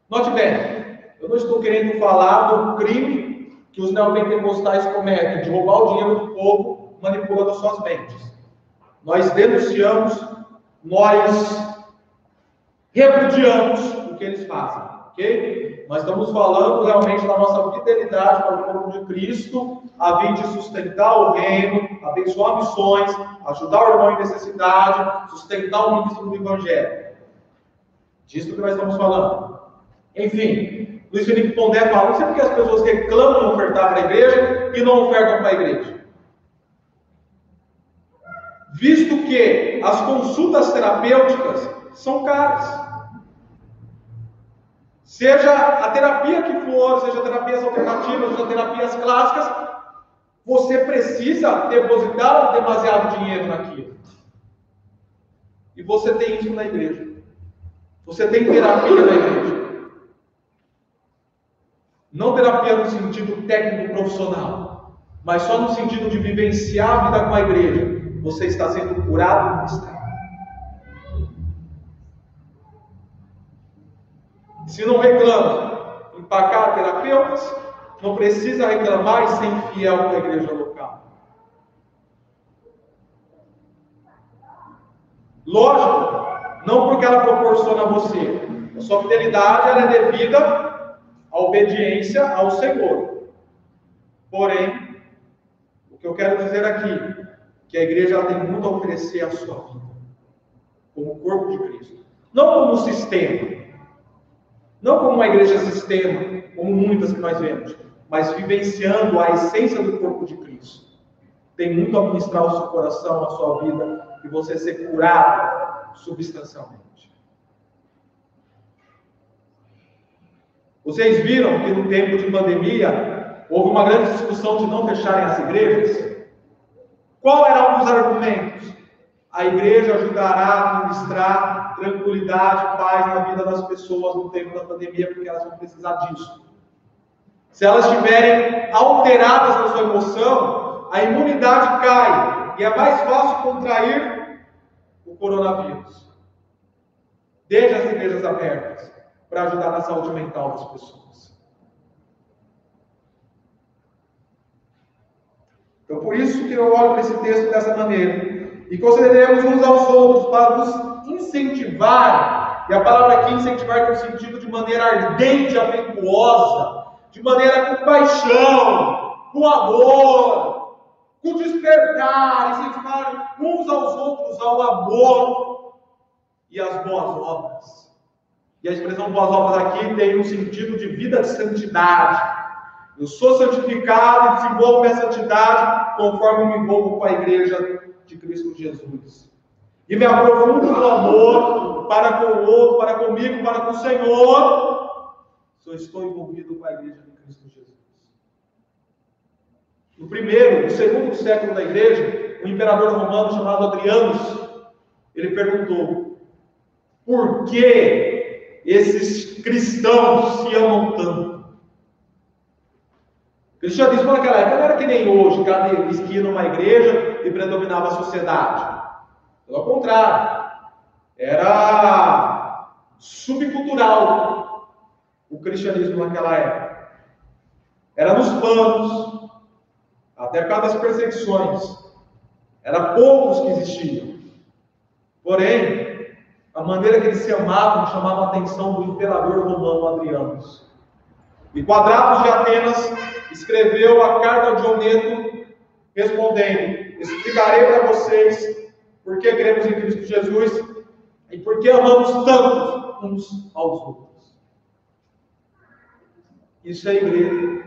Note bem, eu não estou querendo falar do crime que os neopentecostais cometem, de roubar o dinheiro do povo, manipulando suas mentes. Nós denunciamos, nós repudiamos o que eles fazem, ok? Nós estamos falando realmente da nossa fidelidade para o povo de Cristo, a fim de sustentar o reino, abençoar missões, ajudar o irmão em necessidade, sustentar o ministro do Evangelho. Disso que nós estamos falando. Enfim, Luiz Felipe Pondé fala, não sei porque as pessoas reclamam de ofertar para a igreja e não ofertam para a igreja. Visto que as consultas terapêuticas são caras. Seja a terapia que for, seja terapias alternativas, seja terapias clássicas, você precisa depositar demasiado dinheiro naquilo. E você tem isso na igreja. Você tem terapia na igreja. Não terapia no sentido técnico profissional, mas só no sentido de vivenciar a vida com a igreja. Você está sendo curado no está. Se não reclama empacar terapeutas, não precisa reclamar e ser infiel com a igreja local. Lógico, não porque ela proporciona a você. A sua fidelidade ela é devida à obediência ao Senhor. Porém, o que eu quero dizer aqui, que a igreja tem muito a oferecer à sua vida, como corpo de Cristo. Não como sistema, não como uma igreja sistema, como muitas que nós vemos, mas vivenciando a essência do corpo de Cristo. Tem muito a ministrar ao seu coração, à sua vida, e você ser curado substancialmente. Vocês viram que no tempo de pandemia houve uma grande discussão de não fecharem as igrejas? Qual era um dos argumentos? A igreja ajudará a administrar tranquilidade paz na vida das pessoas no tempo da pandemia, porque elas vão precisar disso. Se elas estiverem alteradas na sua emoção, a imunidade cai e é mais fácil contrair o coronavírus. Deixe as igrejas abertas para ajudar na saúde mental das pessoas. Então, por isso que eu olho para esse texto dessa maneira. E consideremos uns aos outros para nos incentivar. E a palavra aqui, incentivar, tem o sentido de maneira ardente, afetuosa, de maneira com paixão, com amor, com despertar, incentivar uns aos outros ao amor e às boas obras. E a expressão boas obras aqui tem um sentido de vida de santidade. Eu sou santificado e desenvolvo minha santidade conforme me envolvo com a igreja de Cristo Jesus. E me aprofundo no amor para com o outro, para comigo, para com o Senhor. Só estou envolvido com a igreja de Cristo Jesus. No primeiro, no segundo século da igreja, um imperador romano chamado Adrianus, ele perguntou: por que esses cristãos se amam tanto. Cristianismo naquela época não era que nem hoje, cada esquina numa igreja e predominava a sociedade. Pelo contrário, era subcultural o cristianismo naquela época. Era nos panos, até por causa das perseguições. Era poucos que existiam. Porém, a maneira que eles se amavam chamava a atenção do imperador romano Adrianus. E Quadratus de Atenas escreveu a carta de Oneto respondendo: Explicarei para vocês por que cremos em Cristo Jesus? E por que amamos tanto uns aos outros. Isso é igreja,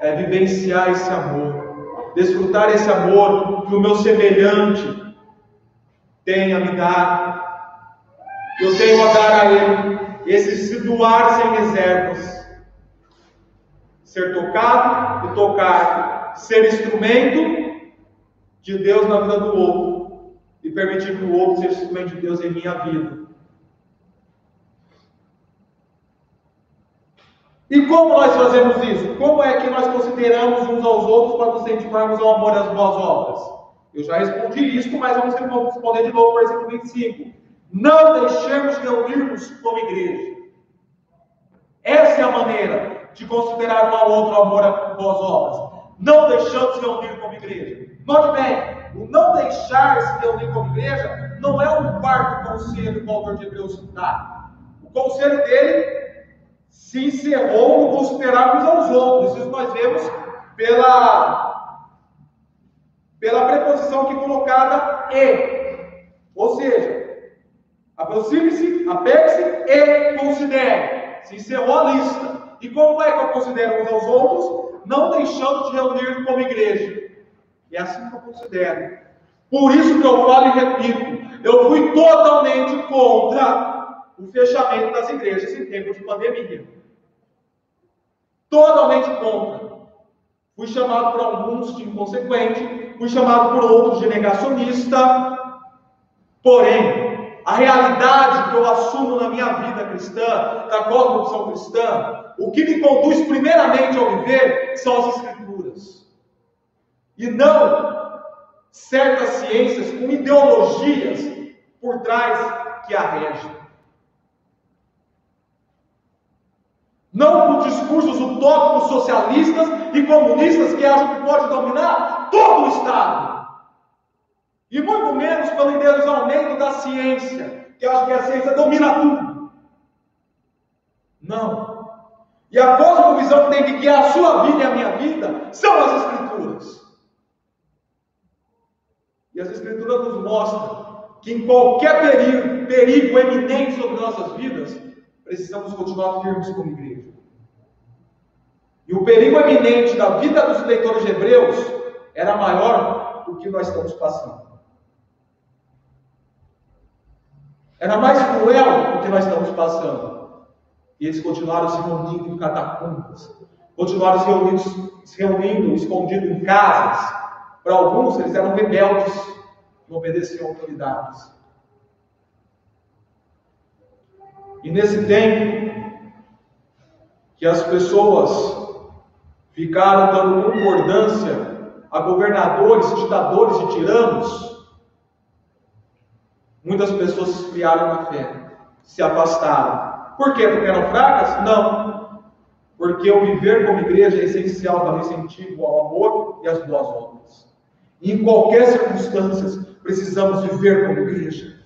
é vivenciar esse amor, desfrutar esse amor que o meu semelhante tem a me dar, eu tenho a dar a Ele, esse se doar sem reservas, ser tocado e tocar, ser instrumento de Deus na vida do outro permitir que o outro seja instrumento de Deus em minha vida. E como nós fazemos isso? Como é que nós consideramos uns aos outros para nos incentivarmos ao amor às boas obras? Eu já respondi isso, mas vamos responder de novo o versículo 25. Não deixemos reunirmos como igreja. Essa é a maneira de considerar um ao outro amor a boas obras. Não deixamos reunir como igreja. Note bem, o não deixar se reunir como igreja não é um quarto conselho que o autor de Hebreus dá. O conselho dele se encerrou no considerar uns aos outros. Isso nós vemos pela, pela preposição que colocada e. Ou seja, Aproxime-se, apegue-se e considere. Se encerrou a lista. E como é que eu considero uns aos outros? Não deixando de reunir como igreja. É assim que eu considero. Por isso que eu falo e repito, eu fui totalmente contra o fechamento das igrejas em tempos de pandemia. Totalmente contra. Fui chamado por alguns de inconsequente, fui chamado por outros de negacionista. Porém, a realidade que eu assumo na minha vida cristã, da cosmovisão cristã, o que me conduz primeiramente ao viver são as Escrituras. E não certas ciências com ideologias por trás que a regem. Não com discursos utópicos socialistas e comunistas que acham que pode dominar todo o Estado. E muito menos pelo endeusamento da ciência, que acha que a ciência domina tudo. Não. E a cosmovisão tem que guiar a sua vida e a minha vida são as Escrituras. E as Escrituras nos mostram que em qualquer perigo, perigo eminente sobre nossas vidas, precisamos continuar firmes como igreja. E o perigo eminente da vida dos leitores de Hebreus era maior do que nós estamos passando. Era mais cruel do que nós estamos passando. E eles continuaram se reunindo em catacumbas, continuaram se reunindo, se reunindo escondidos em casas. Para alguns, eles eram rebeldes, não obedeciam autoridades. E nesse tempo, que as pessoas ficaram dando concordância a governadores, ditadores e tiranos, muitas pessoas se esfriaram na fé, se afastaram. Por quê? Porque eram fracas? Não. Porque o viver como igreja é essencial para incentivo ao amor e às boas obras. E em qualquer circunstância, precisamos viver como igreja.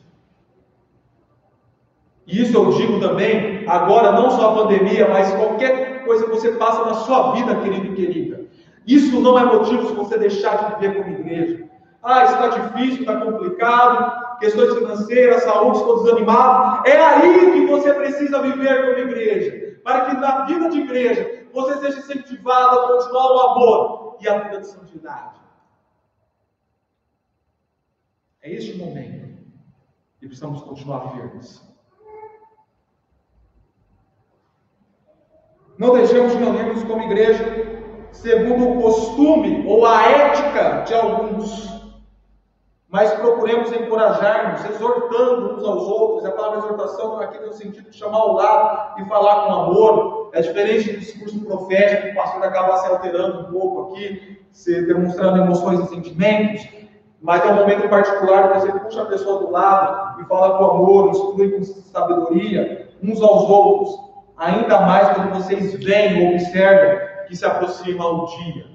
E isso eu digo também, agora não só a pandemia, mas qualquer coisa que você passa na sua vida, querido e querida. Isso não é motivo se você deixar de viver como igreja. Ah, está difícil, está complicado, questões financeiras, saúde, estou desanimado. É aí que você precisa viver como igreja. Para que na vida de igreja você seja incentivado a continuar o amor e a vida de santidade. É este momento que precisamos continuar firmes. Não deixemos de reunirmos como igreja segundo o costume ou a ética de alguns, mas procuremos encorajar-nos, exortando uns aos outros. A palavra exortação aqui no sentido de chamar ao lado e falar com amor. É diferente do discurso profético, o pastor acaba se alterando um pouco aqui, se demonstrando emoções e sentimentos. Mas é um momento particular que você puxa a pessoa do lado e fala com amor, instrui com sabedoria uns aos outros ainda mais quando vocês veem ou observam que se aproxima o dia.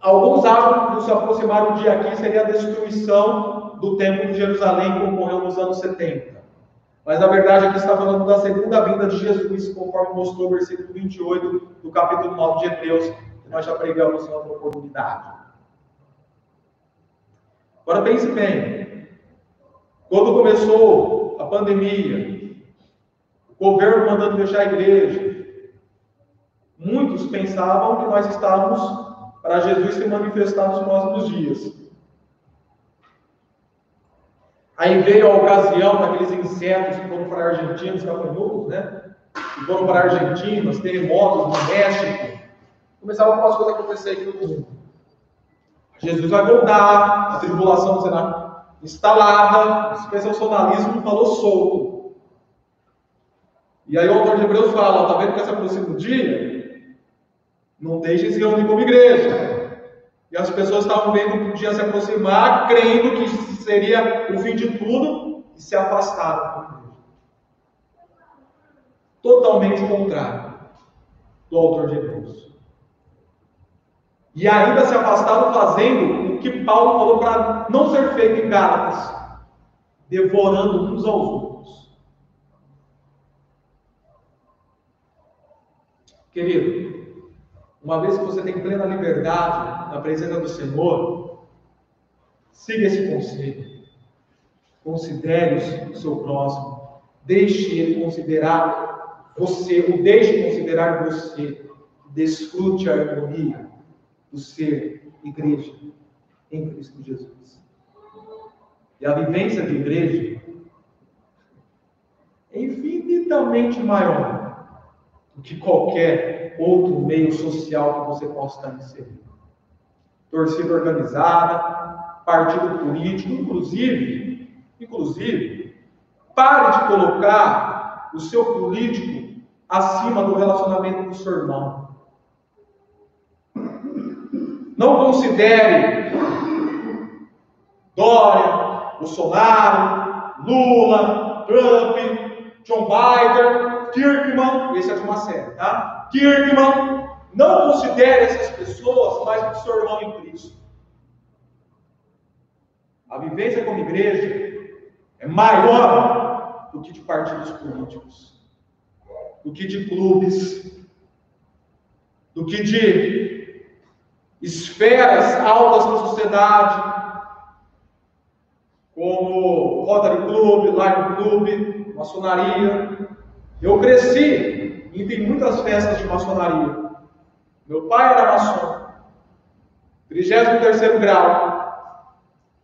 Alguns acham que se aproximar o dia aqui seria a destruição do templo de Jerusalém, como ocorreu nos anos 70. Mas na verdade aqui está falando da segunda vinda de Jesus, conforme mostrou o versículo 28 do capítulo 9 de Hebreus, que nós já pregamos em outra oportunidade. Agora pense bem, quando começou a pandemia, governo mandando fechar a igreja. Muitos pensavam que nós estávamos para Jesus se manifestar nos próximos dias. Aí veio a ocasião daqueles insetos que foram para a Argentina, os gafanhotos, né? Que foram para a Argentina, os terremotos no México. Começaram algumas coisas a acontecer aqui no mundo. Jesus vai voltar, a tribulação será instalada, o sensacionalismo falou solto. E aí o autor de Hebreus fala, está vendo que essa aproxima dia? Não deixem se reunir como igreja. E as pessoas estavam vendo o dia se aproximar, crendo que seria o fim de tudo, e se afastaram Totalmente contrário do autor de Hebreus. E ainda se afastaram fazendo o que Paulo falou para não ser feito em Gálatas, devorando uns aos outros. Querido, uma vez que você tem plena liberdade na presença do Senhor, siga esse conselho. Considere o seu próximo. Deixe ele considerar você, o deixe considerar você, desfrute a harmonia do ser igreja em Cristo Jesus. E a vivência de igreja é infinitamente maior do que qualquer outro meio social que você possa estar inserido. Torcida organizada, partido político, inclusive, inclusive, pare de colocar o seu político acima do relacionamento do seu irmão. Não considere Dória, Bolsonaro, Lula, Trump, John Biden, Kirkman, esse é de uma série, tá? Kirkman, não considere essas pessoas mais do que seu irmão em Cristo. A vivência como igreja é maior do que de partidos políticos, do que de clubes, do que de esferas altas da sociedade, como Rotary Club, Lion Club, maçonaria. Eu cresci e vi muitas festas de maçonaria. Meu pai era maçom, 33 grau.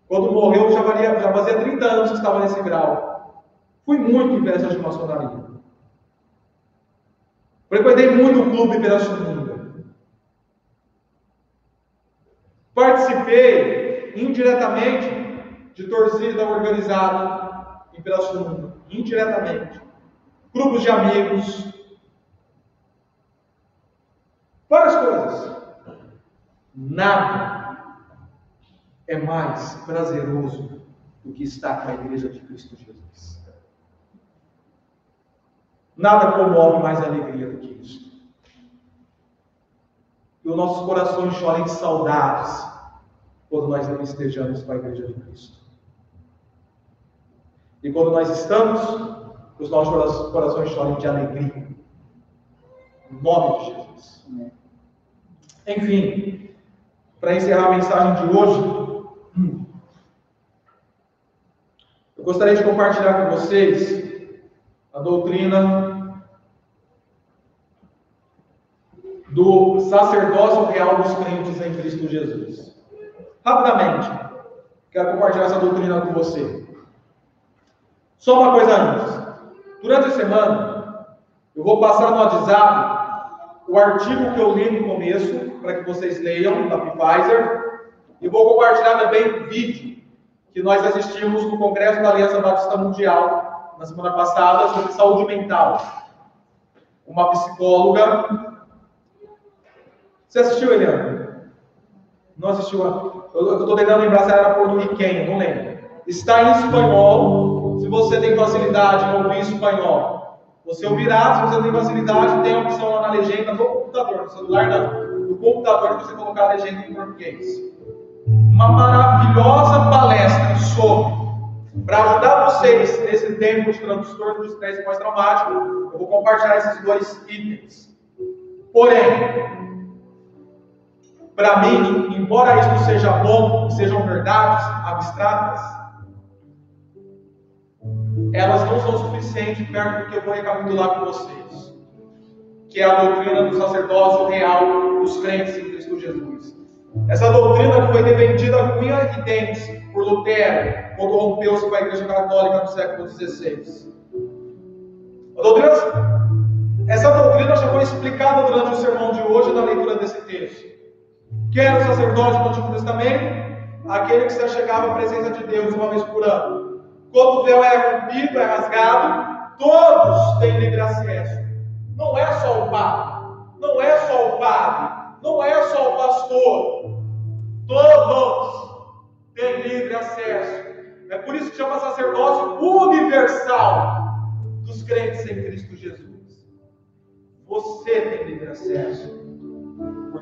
Quando morreu, já, varia, já fazia 30 anos que estava nesse grau. Fui muito em festas de maçonaria. Frequentei muito o clube Pirassununga. Participei indiretamente de torcida organizada em Pirassununga. Indiretamente. Grupos de amigos. Várias coisas. Nada é mais prazeroso do que estar com a igreja de Cristo Jesus. Nada comove mais alegria do que os nossos corações chorem de saudades quando nós não estejamos com a igreja de Cristo. E quando nós estamos, os nossos corações chorem de alegria. Em nome de Jesus. Enfim, para encerrar a mensagem de hoje, Eu gostaria de compartilhar com vocês a doutrina do sacerdócio real dos crentes em Cristo Jesus. Rapidamente, quero compartilhar essa doutrina com você. Só uma coisa antes. Durante a semana, eu vou passar no WhatsApp o artigo que eu li no começo, para que vocês leiam, da Pfizer, e vou compartilhar também vídeo que nós assistimos no Congresso da Aliança Batista Mundial, na semana passada, sobre saúde mental. Uma psicóloga. Você assistiu, Eliana? Não assistiu? Eu estou tentando lembrar se era porto-riquenho, não lembro. Está em espanhol, se você tem facilidade em ouvir espanhol. Você ouvirá, se você tem facilidade, tem a opção lá na legenda do computador, no celular não. No computador, você colocar a legenda em português uma maravilhosa palestra sobre, para ajudar vocês nesse tempo de transtorno de estresse pós-traumático, eu vou compartilhar esses dois itens. Porém, para mim, embora isso seja bom, sejam verdades abstratas, elas não são suficientes perto do que eu vou recapitular com vocês, que é a doutrina do sacerdócio real dos crentes em Cristo Jesus. Essa doutrina foi defendida com unhas e dentes por Lutero, quando rompeu-se com a Igreja Católica no século XVI. Doutrina, essa doutrina já foi explicada durante o sermão de hoje na leitura desse texto. Quem era o sacerdote do Antigo Testamento? Aquele que se chegava à presença de Deus uma vez por ano. Quando o véu é rompido, é rasgado, todos têm livre acesso. Não é só o padre, não é só o padre, não é só o pastor, todos têm livre acesso. É por isso que chama sacerdócio universal dos crentes em Cristo Jesus. Você tem livre acesso,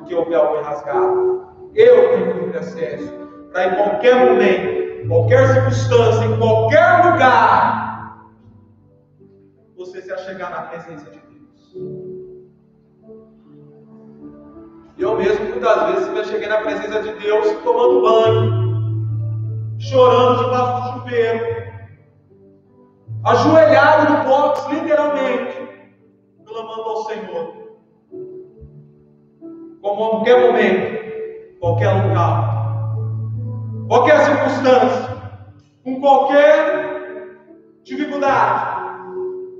porque o véu foi rasgado. Eu tenho livre acesso para em qualquer momento, qualquer circunstância, em qualquer lugar, você se achegar na presença de Deus. Eu mesmo, muitas vezes, me cheguei na presença de Deus tomando banho, chorando debaixo do chuveiro, ajoelhado no box, literalmente, clamando ao Senhor. Como a qualquer momento, qualquer local, qualquer circunstância, com qualquer dificuldade,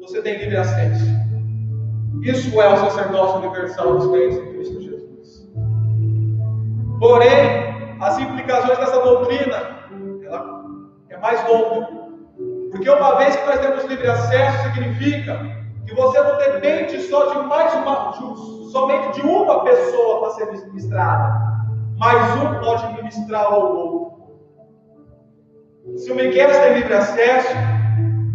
você tem livre acesso. Isso é o sacerdócio universal dos crentes em Cristo Jesus. Porém, as implicações dessa doutrina ela é mais longa. Porque uma vez que nós temos livre acesso, significa que você não depende só de mais uma, de, somente de uma pessoa para ser ministrada, mas um pode ministrar ao outro. Se o Miguel tem livre acesso,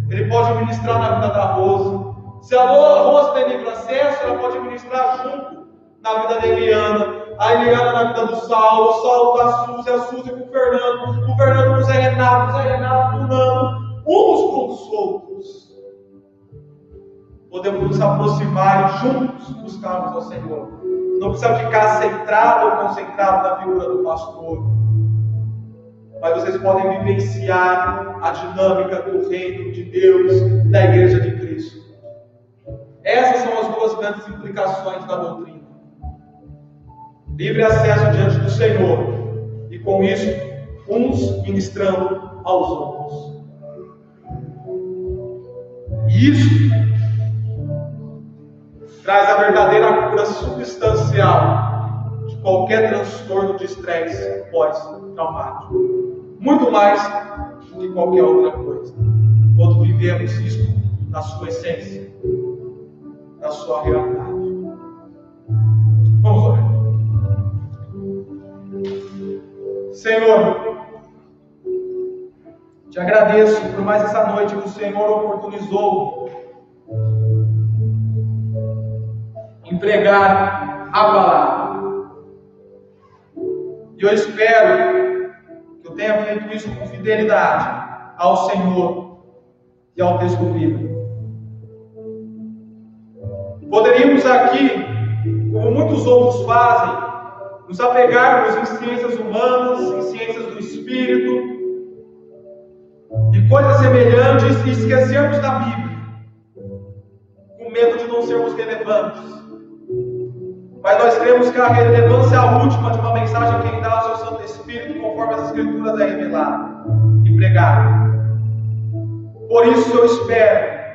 ele pode ministrar na vida da Rosa. Se a Rosa tem livre acesso, ela pode ministrar junto na vida da Eliana. A Eliana na vida do Saulo, o Saulo da Suzy, a Suzy com o Fernando, o Fernando com o Zé Renato, o Zé Renato com o Nando, uns com os outros. Podemos nos aproximar e juntos buscarmos ao Senhor. Não precisa ficar centrado ou concentrado na figura do pastor mas vocês podem vivenciar a dinâmica do reino de Deus, da igreja de Cristo. Essas são as duas grandes implicações da doutrina. Livre acesso diante do Senhor, e com isso, uns ministrando aos outros. E isso traz a verdadeira cura substancial de qualquer transtorno de estresse pós-traumático muito mais do que qualquer outra coisa. Quando vivemos isso na sua essência, na sua realidade. Vamos orar. Senhor, te agradeço por mais essa noite que o Senhor oportunizou empregar a palavra. E eu espero tenha feito isso com fidelidade ao Senhor e ao texto. Poderíamos aqui, como muitos outros fazem, nos apegarmos em ciências humanas, em ciências do espírito e coisas semelhantes e esquecermos da Bíblia, com medo de não sermos relevantes. Mas nós cremos que a relevância última de uma mensagem que ele dá ao seu Santo Espírito, conforme as Escrituras é revelada e pregada. Por isso eu espero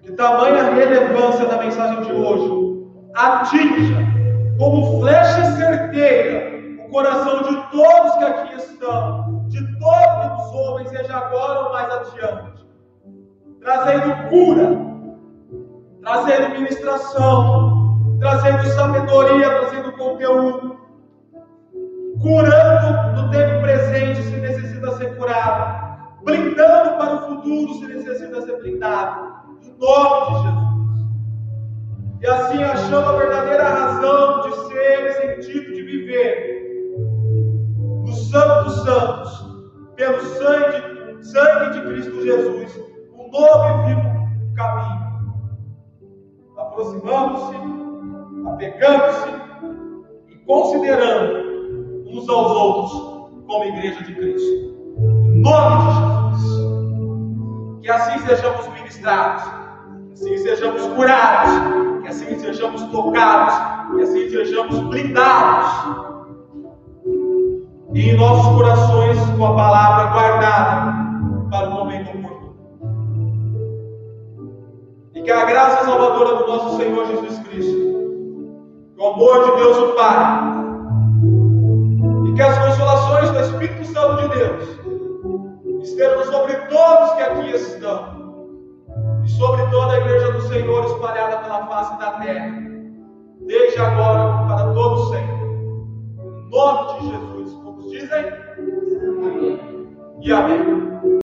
que tamanha relevância da mensagem de hoje atinja como flecha certeira o coração de todos que aqui estão, de todos os homens, seja agora ou mais adiante, trazendo cura, trazendo ministração, trazendo sabedoria, trazendo conteúdo, curando no tempo presente se necessita ser curado, blindando para o futuro se necessita ser blindado, em nome de Jesus. E assim achando a verdadeira razão de ser sentido de viver no Santo dos Santos, pelo sangue, sangue de Cristo Jesus, um novo e vivo caminho. Aproximando-se apegando-se e considerando uns aos outros como igreja de Cristo. Em nome de Jesus. Que assim sejamos ministrados, que assim sejamos curados, que assim sejamos tocados, que assim sejamos blindados. E em nossos corações com a palavra guardada para o momento oportuno. E que a graça salvadora do nosso Senhor Jesus Cristo o amor de Deus o Pai, e que as consolações do Espírito Santo de Deus estejam sobre todos que aqui estão, e sobre toda a igreja do Senhor espalhada pela face da terra, desde agora para todo sempre. Em nome de Jesus, como dizem, amém. e amém.